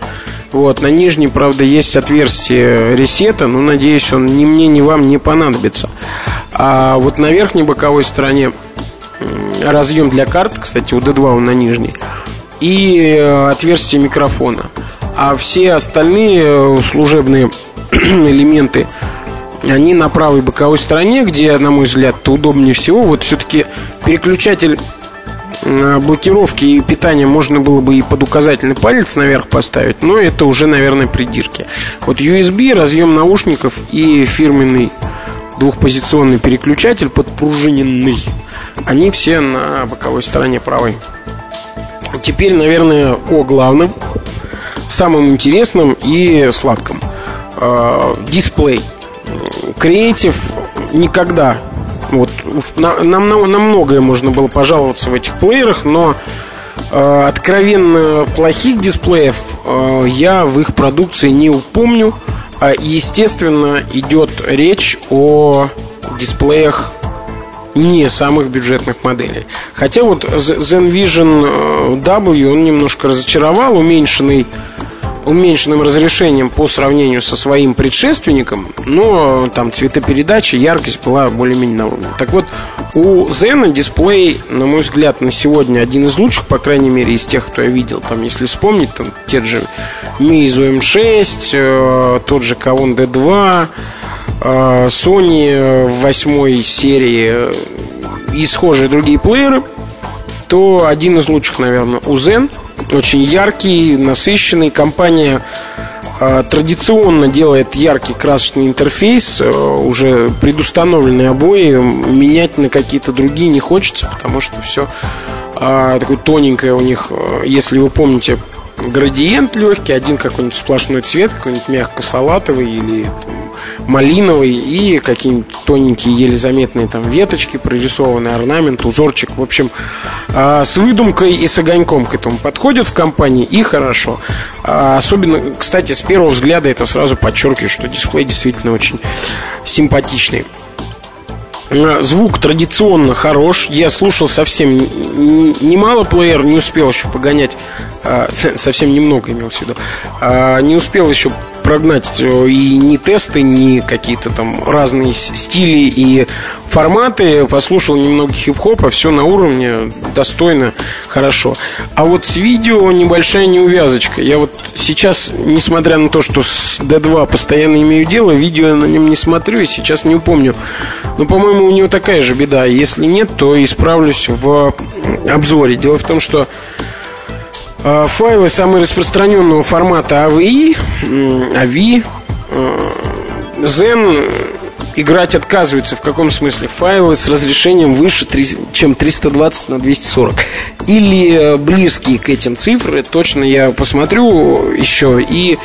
Вот, на нижней, правда, есть отверстие ресета, но надеюсь, он ни мне, ни вам не понадобится. А вот на верхней боковой стороне разъем для карт, кстати, у D2 он на нижней, и э, отверстие микрофона. А все остальные э, служебные элементы они на правой боковой стороне, где, на мой взгляд, то удобнее всего. Вот все-таки переключатель э, блокировки и питания можно было бы и под указательный палец наверх поставить, но это уже, наверное, придирки. Вот USB, разъем наушников и фирменный двухпозиционный переключатель подпружиненный. Они все на боковой стороне правой. Теперь, наверное, о главном, самом интересном и сладком. Э, дисплей – креатив никогда. Вот нам на, на многое можно было пожаловаться в этих плеерах, но э, откровенно плохих дисплеев э, я в их продукции не упомню. А, естественно, идет речь о дисплеях не самых бюджетных моделей. Хотя вот Zen Vision э, W он немножко разочаровал, уменьшенный уменьшенным разрешением по сравнению со своим предшественником, но там цветопередача, яркость была более-менее на уровне. Так вот, у Zen дисплей, на мой взгляд, на сегодня один из лучших, по крайней мере, из тех, кто я видел. Там, если вспомнить, там те же Meizu M6, э, тот же Kaon D2, э, Sony 8 серии э, и схожие другие плееры, то один из лучших, наверное, у Zen – очень яркий, насыщенный. Компания э, традиционно делает яркий красочный интерфейс, э, уже предустановленные обои, менять на какие-то другие не хочется, потому что все а, такое тоненькое у них, э, если вы помните, градиент легкий, один какой-нибудь сплошной цвет, какой-нибудь мягко-салатовый или там, малиновый и какие-нибудь тоненькие, еле заметные там веточки, прорисованный орнамент, узорчик. В общем, а, с выдумкой и с огоньком к этому подходят в компании и хорошо. А, особенно, кстати, с первого взгляда это сразу подчеркивает, что дисплей действительно очень симпатичный. А, звук традиционно хорош. Я слушал совсем немало плеер, не успел еще погонять, совсем немного имел в виду. Не успел еще прогнать э, и ни тесты, ни какие-то там разные стили и форматы. Послушал немного хип-хопа, все на уровне, достойно, хорошо. А вот с видео небольшая неувязочка. Я вот сейчас, несмотря на то, что с D2 постоянно имею дело, видео я на нем не смотрю и сейчас не упомню. Но, по-моему, у него такая же беда. Если нет, то исправлюсь в обзоре. Дело в том, что файлы самые распространенного формата AVI, AVI, а, Zen играть отказываются. В каком смысле? Файлы с разрешением выше, чем 320 на 240. Или э, близкие к этим цифры. Точно я посмотрю еще и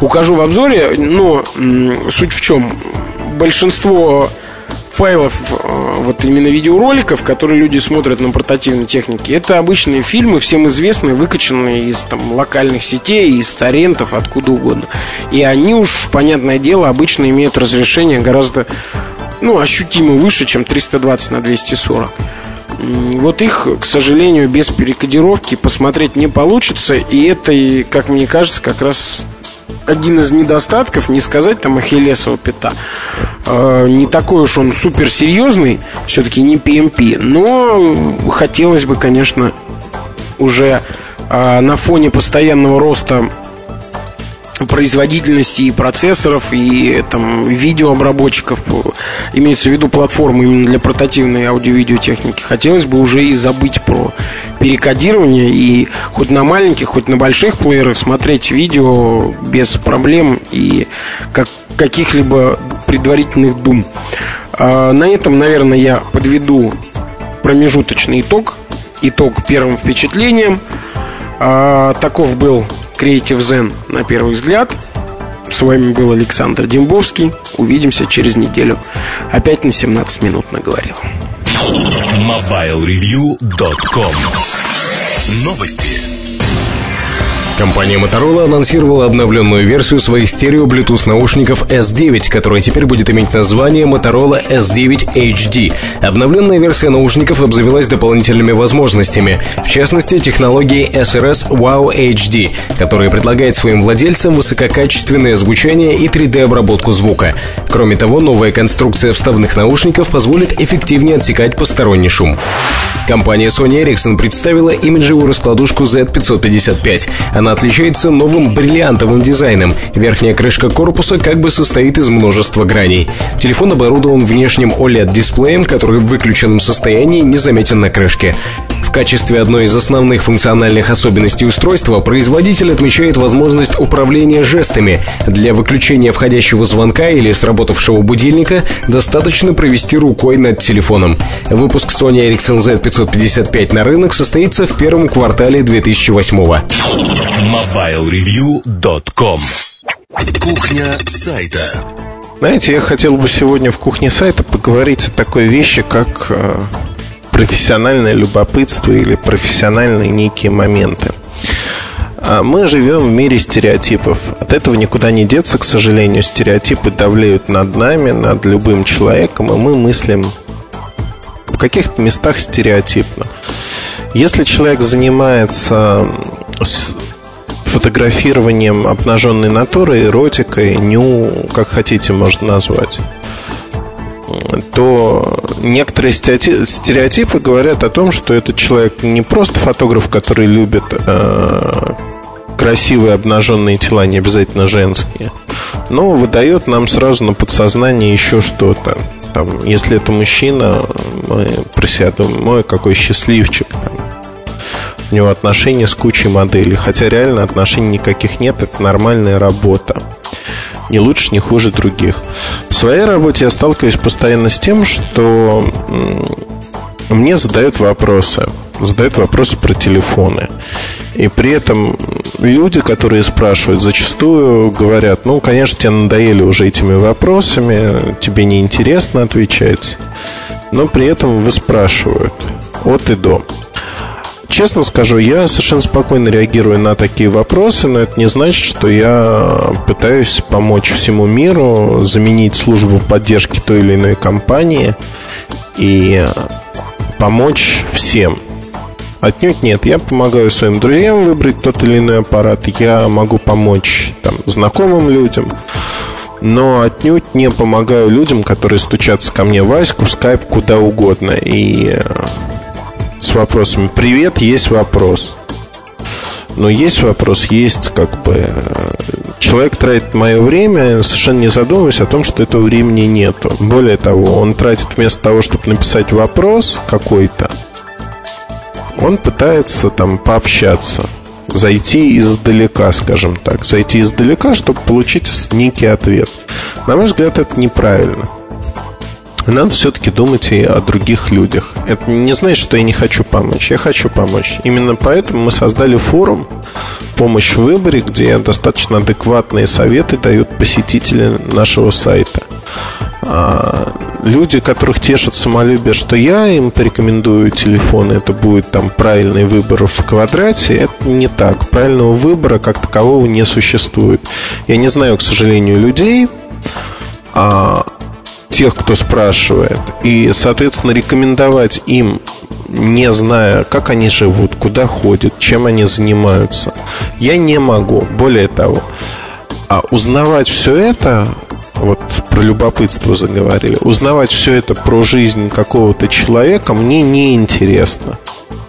укажу в обзоре. Но суть в чем? Большинство файлов э, вот именно видеороликов, которые люди смотрят на портативной технике, это обычные фильмы, всем известные, выкачанные из там, локальных сетей, из торрентов, откуда угодно. И они уж, понятное дело, обычно имеют разрешение гораздо ну, ощутимо выше, чем 320 на 240. Вот их, к сожалению, без перекодировки посмотреть не получится. И это, как мне кажется, как раз один из недостатков, не сказать там Ахиллесова пята. Э, не такой уж он суперсерьезный, все-таки не PMP, но хотелось бы, конечно, уже э, на фоне постоянного роста производительности и процессоров, и там видеообработчиков, имеется в виду платформы именно для портативной аудио-видеотехники. Хотелось бы уже и забыть про перекодирование и хоть на маленьких, хоть на больших плеерах смотреть видео без проблем и как, каких-либо предварительных дум. А, на этом, наверное, я подведу промежуточный итог. Итог первым впечатлением. А, таков был Creative Zen на первый взгляд. С вами был Александр Дембовский. Увидимся через неделю. Опять на 17 минут наговорил. MobileReview.com Новости. Компания Motorola анонсировала обновленную версию своих стерео Bluetooth наушников S9, которая теперь будет иметь название Motorola S9 HD. Обновленная версия наушников обзавелась дополнительными возможностями, в частности, технологией SRS Wow HD, которая предлагает своим владельцам высококачественное звучание и 3D-обработку звука. Кроме того, новая конструкция вставных наушников позволит эффективнее отсекать посторонний шум. Компания Sony Ericsson представила имиджевую раскладушку Z555. Она отличается новым бриллиантовым дизайном. Верхняя крышка корпуса как бы состоит из множества граней. Телефон оборудован внешним OLED-дисплеем, который в выключенном состоянии не заметен на крышке. В качестве одной из основных функциональных особенностей устройства производитель отмечает возможность управления жестами. Для выключения входящего звонка или сработавшего будильника достаточно провести рукой над телефоном. Выпуск Sony Ericsson Z555 на рынок состоится в первом квартале 2008 года. MobileReview.com Кухня сайта Знаете, я хотел бы сегодня в кухне сайта поговорить о такой вещи, как э, профессиональное любопытство или профессиональные некие моменты. А мы живем в мире стереотипов. От этого никуда не деться, к сожалению. Стереотипы давляют над нами, над любым человеком, и мы мыслим в каких-то местах стереотипно. Если человек занимается фотографированием обнаженной натуры, эротикой, ню, как хотите, можно назвать то некоторые стереотипы говорят о том, что этот человек не просто фотограф, который любит э, красивые обнаженные тела, не обязательно женские, но выдает нам сразу на подсознание еще что-то. Там, если это мужчина, мы про себя думаем, ой, какой счастливчик. Там, у него отношения с кучей моделей, хотя реально отношений никаких нет, это нормальная работа не лучше, не хуже других. В своей работе я сталкиваюсь постоянно с тем, что мне задают вопросы. Задают вопросы про телефоны. И при этом люди, которые спрашивают, зачастую говорят, ну, конечно, тебе надоели уже этими вопросами, тебе неинтересно отвечать, но при этом вы спрашивают от и до. Честно скажу, я совершенно спокойно реагирую на такие вопросы, но это не значит, что я пытаюсь помочь всему миру, заменить службу поддержки той или иной компании и помочь всем. Отнюдь нет. Я помогаю своим друзьям выбрать тот или иной аппарат. Я могу помочь там, знакомым людям. Но отнюдь не помогаю людям, которые стучатся ко мне в Аську, в скайп, куда угодно. И с вопросами «Привет, есть вопрос». Но есть вопрос, есть как бы... Человек тратит мое время, совершенно не задумываясь о том, что этого времени нету. Более того, он тратит вместо того, чтобы написать вопрос какой-то, он пытается там пообщаться зайти издалека, скажем так. Зайти издалека, чтобы получить некий ответ. На мой взгляд, это неправильно надо все-таки думать и о других людях. Это не значит, что я не хочу помочь. Я хочу помочь. Именно поэтому мы создали форум «Помощь в выборе», где достаточно адекватные советы дают посетители нашего сайта. А люди, которых тешат самолюбие, что я им порекомендую телефон, это будет там правильный выбор в квадрате, это не так. Правильного выбора как такового не существует. Я не знаю, к сожалению, людей, а тех, кто спрашивает, и, соответственно, рекомендовать им, не зная, как они живут, куда ходят, чем они занимаются, я не могу. Более того, а узнавать все это, вот про любопытство заговорили, узнавать все это про жизнь какого-то человека мне не интересно.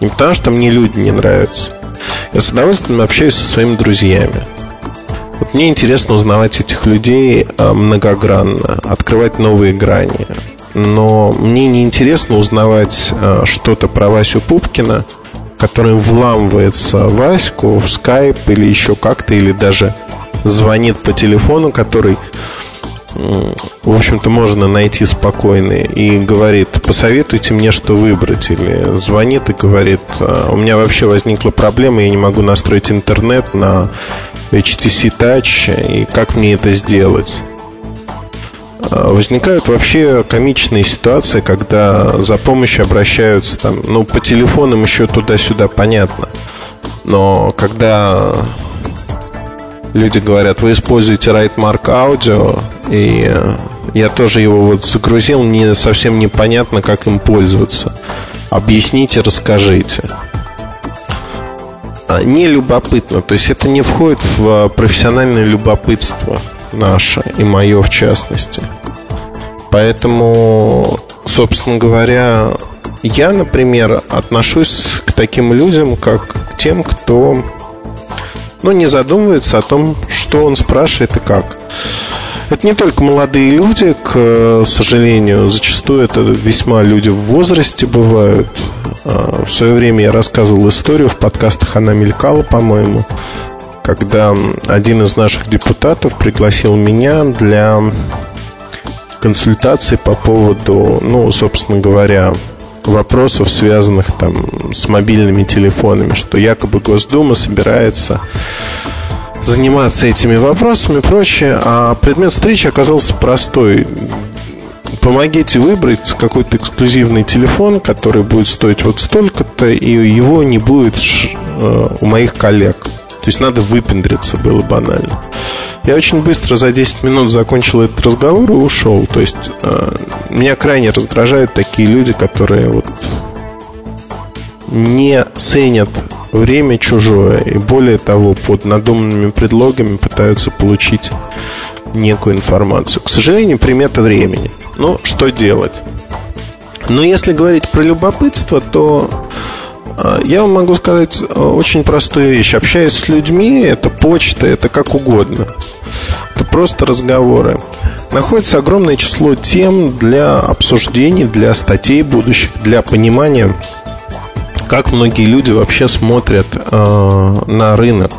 Не потому, что мне люди не нравятся. Я с удовольствием общаюсь со своими друзьями. Вот мне интересно узнавать этих людей а, многогранно, открывать новые грани. Но мне не интересно узнавать а, что-то про Васю Пупкина, который вламывается в Ваську, в скайп или еще как-то, или даже звонит по телефону, который в общем-то, можно найти спокойно и говорит, посоветуйте мне, что выбрать. Или звонит и говорит, «А, у меня вообще возникла проблема, я не могу настроить интернет на HTC Touch, и как мне это сделать? А, возникают вообще комичные ситуации, когда за помощью обращаются там, ну, по телефонам еще туда-сюда понятно. Но когда люди говорят, вы используете Rightmark Audio, и э, я тоже его вот загрузил, не совсем непонятно, как им пользоваться. Объясните, расскажите. Не любопытно. То есть это не входит в а, профессиональное любопытство наше и мое в частности. Поэтому, собственно говоря, я, например, отношусь к таким людям, как к тем, кто ну, не задумывается о том, что он спрашивает и как. Это не только молодые люди, к сожалению, зачастую это весьма люди в возрасте бывают. А, в свое время я рассказывал историю, в подкастах она мелькала, по-моему, когда один из наших депутатов пригласил меня для консультации по поводу, ну, собственно говоря, вопросов, связанных там с мобильными телефонами, что якобы Госдума собирается заниматься этими вопросами и прочее. А предмет встречи оказался простой. Помогите выбрать какой-то эксклюзивный телефон, который будет стоить вот столько-то, и его не будет э, у моих коллег. То есть надо выпендриться, было банально. Я очень быстро за 10 минут закончил этот разговор и ушел. То есть э, меня крайне раздражают такие люди, которые вот не ценят время чужое. И более того, под надуманными предлогами пытаются получить некую информацию. К сожалению, примета времени. Ну, что делать? Но если говорить про любопытство, то а, я вам могу сказать э, очень простую вещь. Общаясь с людьми, это почта, это как угодно. Это просто разговоры. Находится огромное число тем для обсуждений, для статей будущих, для понимания, как многие люди вообще смотрят э, на рынок.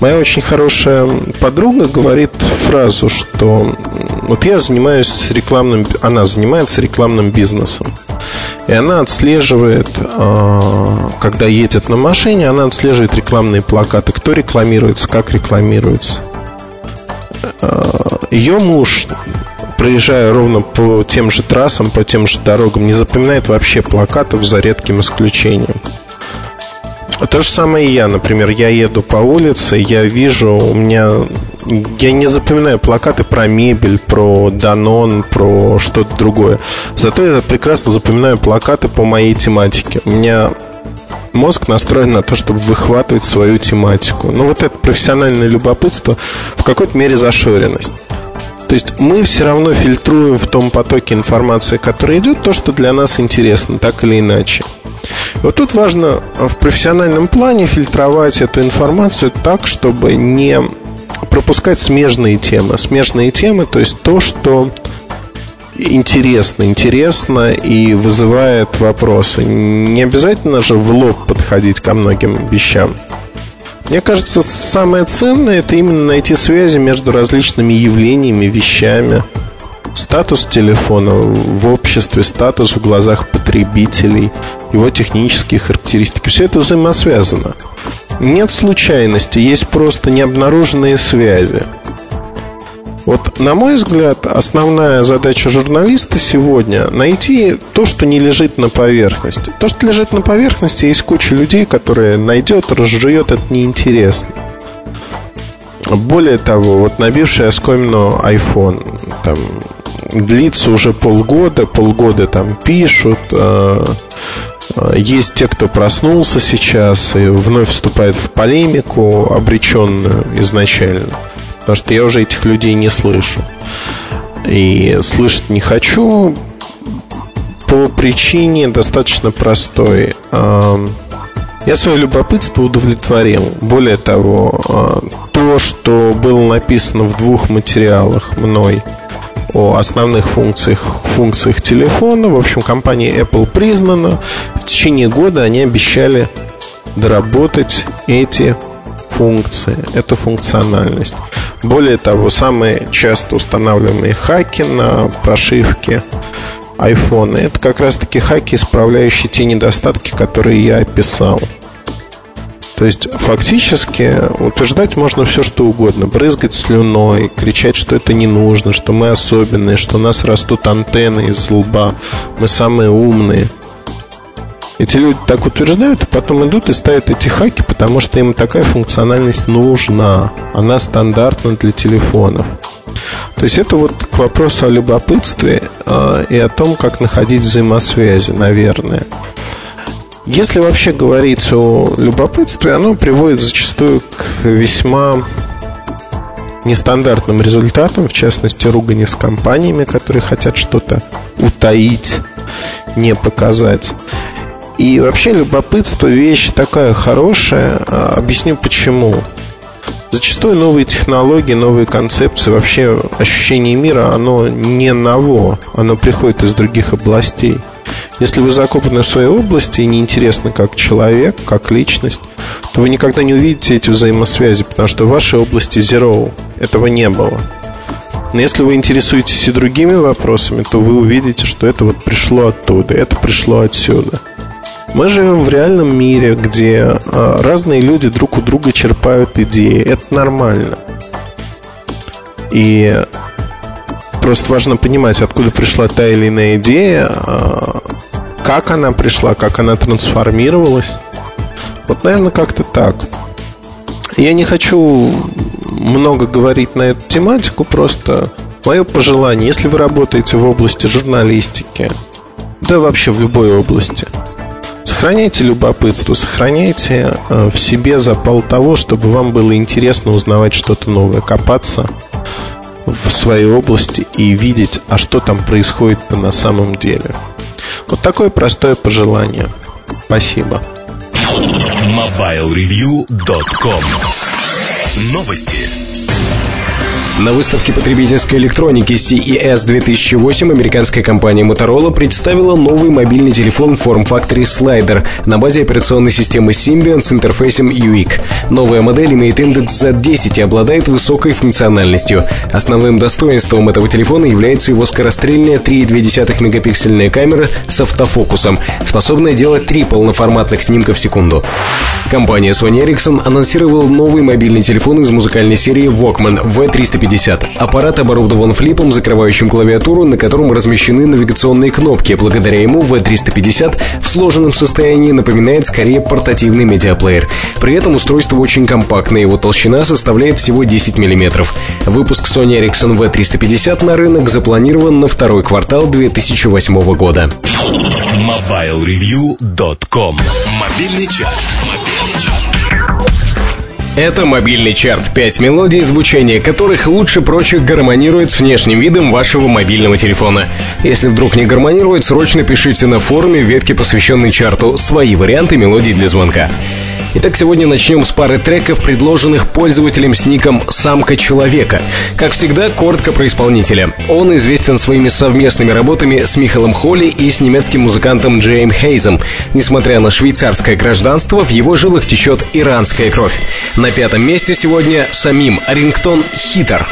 Моя очень хорошая подруга говорит фразу, что вот я занимаюсь рекламным, она занимается рекламным бизнесом. И она отслеживает, а, когда едет на машине, она отслеживает рекламные плакаты, кто рекламируется, как рекламируется. А, Ее муж, проезжая ровно по тем же трассам, по тем же дорогам, не запоминает вообще плакатов за редким исключением. То же самое и я, например, я еду по улице, я вижу, у меня... Я не запоминаю плакаты про мебель, про Данон, про что-то другое. Зато я прекрасно запоминаю плакаты по моей тематике. У меня мозг настроен на то, чтобы выхватывать свою тематику. Но вот это профессиональное любопытство в какой-то мере зашоренность. То есть мы все равно фильтруем в том потоке информации, который идет, то, что для нас интересно, так или иначе. Вот тут важно в профессиональном плане фильтровать эту информацию так, чтобы не пропускать смежные темы. Смежные темы, то есть то, что интересно, интересно и вызывает вопросы. Не обязательно же в лоб подходить ко многим вещам. Мне кажется, самое ценное это именно найти связи между различными явлениями, вещами. Статус телефона в обществе, статус в глазах потребителей, его технические характеристики. Все это взаимосвязано. Нет случайности, есть просто необнаруженные связи. Вот, на мой взгляд, основная задача журналиста сегодня найти то, что не лежит на поверхности. То, что лежит на поверхности, есть куча людей, которые найдет, разжует, это неинтересно. Более того, вот набивший оскомину iPhone там, длится уже полгода, полгода там пишут, э, э, есть те, кто проснулся сейчас и вновь вступает в полемику, обреченную изначально. Потому что я уже этих людей не слышу. И слышать не хочу по причине достаточно простой. Я свое любопытство удовлетворил. Более того, а, то, что было написано в двух материалах мной о основных функциях, функциях телефона, в общем, компания Apple признана. В течение года они обещали доработать эти функции, эту функциональность. Более того, самые часто устанавливаемые хаки на прошивке iPhone это как раз таки хаки, исправляющие те недостатки, которые я описал. То есть фактически утверждать можно все, что угодно. Брызгать слюной, кричать, что это не нужно, что мы особенные, что у нас растут антенны из лба, мы самые умные – эти люди так утверждают, а потом идут и ставят эти хаки, потому что им такая функциональность нужна. Она стандартна для телефонов. То есть это вот к вопросу о любопытстве э, и о том, как находить взаимосвязи, наверное. Если вообще говорить о любопытстве, оно приводит зачастую к весьма нестандартным результатам, в частности, ругани с компаниями, которые хотят что-то утаить, не показать. И вообще любопытство вещь такая хорошая. А, объясню почему. Зачастую новые технологии, новые концепции, вообще ощущение мира, оно не ново, оно приходит из других областей. Если вы закопаны в своей области и неинтересны как человек, как личность, то вы никогда не увидите эти взаимосвязи, потому что в вашей области zero этого не было. Но если вы интересуетесь и другими вопросами, то вы увидите, что это вот пришло оттуда, это пришло отсюда – мы живем в реальном мире, где а, разные люди друг у друга черпают идеи. Это нормально. И просто важно понимать, откуда пришла та или иная идея, а, как она пришла, как она трансформировалась. Вот, наверное, как-то так. Я не хочу много говорить на эту тематику, просто мое пожелание, если вы работаете в области журналистики, да вообще в любой области – сохраняйте любопытство, сохраняйте э, в себе запал того, чтобы вам было интересно узнавать что-то новое, копаться в своей области и видеть, а что там происходит на самом деле. Вот такое простое пожелание. Спасибо. MobileReview.com Новости. На выставке потребительской электроники CES 2008 американская компания Motorola представила новый мобильный телефон форм-факторе Slider на базе операционной системы Symbian с интерфейсом UIC. Новая модель имеет индекс Z10 и обладает высокой функциональностью. Основным достоинством этого телефона является его скорострельная 3,2 мегапиксельная камера с автофокусом, способная делать три полноформатных снимка в секунду. Компания Sony Ericsson анонсировала новый мобильный телефон из музыкальной серии Walkman V350 250. Аппарат оборудован флипом, закрывающим клавиатуру, на котором размещены навигационные кнопки. Благодаря ему V350 в сложенном состоянии напоминает скорее портативный медиаплеер. При этом устройство очень компактное, его толщина составляет всего 10 мм. Выпуск Sony Ericsson V350 на рынок запланирован на второй квартал 2008 года. MobileReview.com Мобильный час. Мобильный час. Это мобильный чарт. Пять мелодий, звучание которых лучше прочих гармонирует с внешним видом вашего мобильного телефона. Если вдруг не гармонирует, срочно пишите на форуме ветки, посвященной чарту, свои варианты мелодий для звонка. Итак, сегодня начнем с пары треков, предложенных пользователем с ником «Самка человека». Как всегда, коротко про исполнителя. Он известен своими совместными работами с Михалом Холли и с немецким музыкантом Джейм Хейзом. Несмотря на швейцарское гражданство, в его жилах течет иранская кровь. На пятом месте сегодня самим Рингтон Хитер.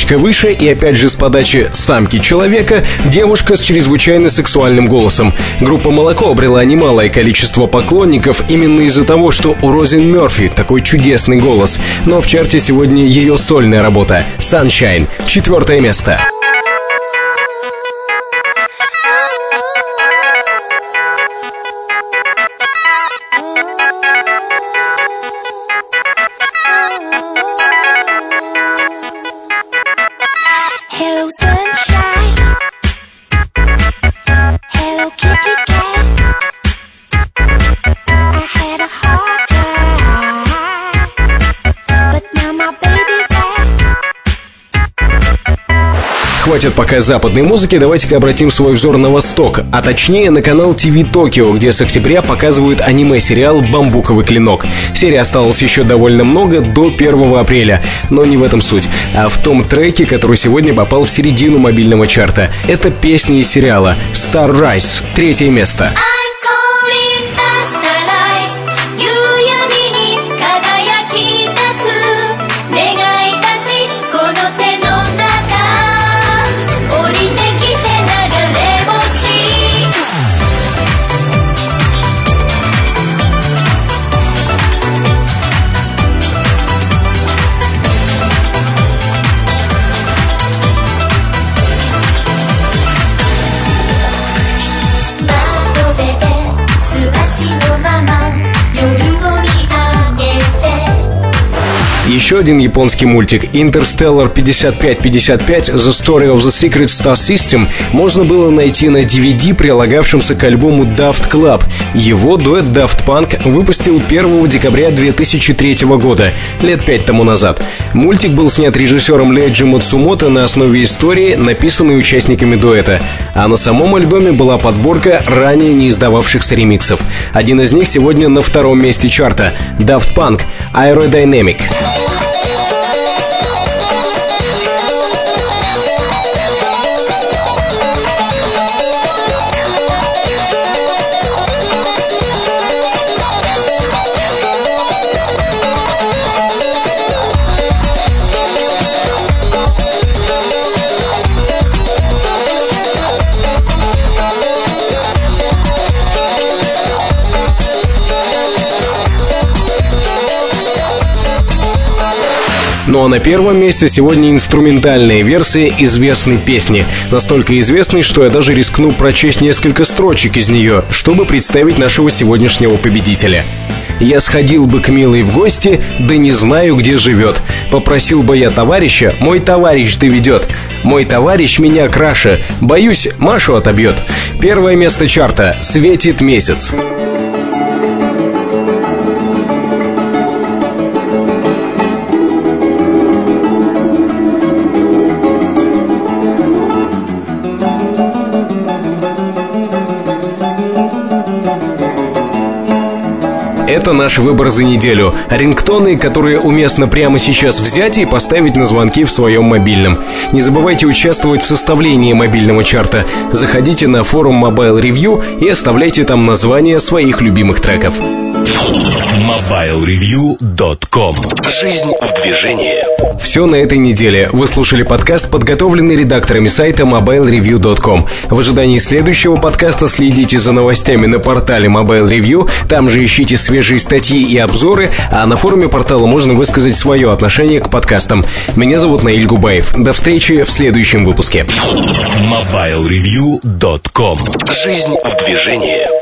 Строчкой выше и опять же с подачи самки человека девушка с чрезвычайно сексуальным голосом. Группа «Молоко» обрела немалое количество поклонников именно из-за того, что у Розин Мерфи такой чудесный голос. Но в чарте сегодня ее сольная работа «Sunshine» — четвертое место. Хватит пока западной музыки, давайте-ка обратим свой взор на восток, а точнее на канал ТВ Токио, где с октября показывают аниме-сериал «Бамбуковый клинок». Серия осталась еще довольно много до 1 апреля, но не в этом суть, а в том треке, который сегодня попал в середину мобильного чарта. Это песня из сериала «Star Rise», третье место. Еще один японский мультик Interstellar 5555 The Story of the Secret Star System можно было найти на DVD, прилагавшемся к альбому Daft Club. Его дуэт Daft Punk выпустил 1 декабря 2003 года, лет пять тому назад. Мультик был снят режиссером Леджи Мацумото на основе истории, написанной участниками дуэта. А на самом альбоме была подборка ранее не издававшихся ремиксов. Один из них сегодня на втором месте чарта — Daft Punk — Aerodynamic. Ну а на первом месте сегодня инструментальная версия известной песни. Настолько известной, что я даже рискну прочесть несколько строчек из нее, чтобы представить нашего сегодняшнего победителя. Я сходил бы к милой в гости, да не знаю, где живет. Попросил бы я товарища, мой товарищ доведет. Мой товарищ меня краше, боюсь, Машу отобьет. Первое место чарта «Светит месяц». Это наш выбор за неделю. Рингтоны, которые уместно прямо сейчас взять и поставить на звонки в своем мобильном. Не забывайте участвовать в составлении мобильного чарта. Заходите на форум Mobile Review и оставляйте там названия своих любимых треков. MobileReview.com Жизнь в движении Все на этой неделе. Вы слушали подкаст, подготовленный редакторами сайта MobileReview.com. В ожидании следующего подкаста следите за новостями на портале Mobile Review. Там же ищите свежие статьи и обзоры, а на форуме портала можно высказать свое отношение к подкастам. Меня зовут Наиль Губаев. До встречи в следующем выпуске. MobileReview.com Жизнь в движении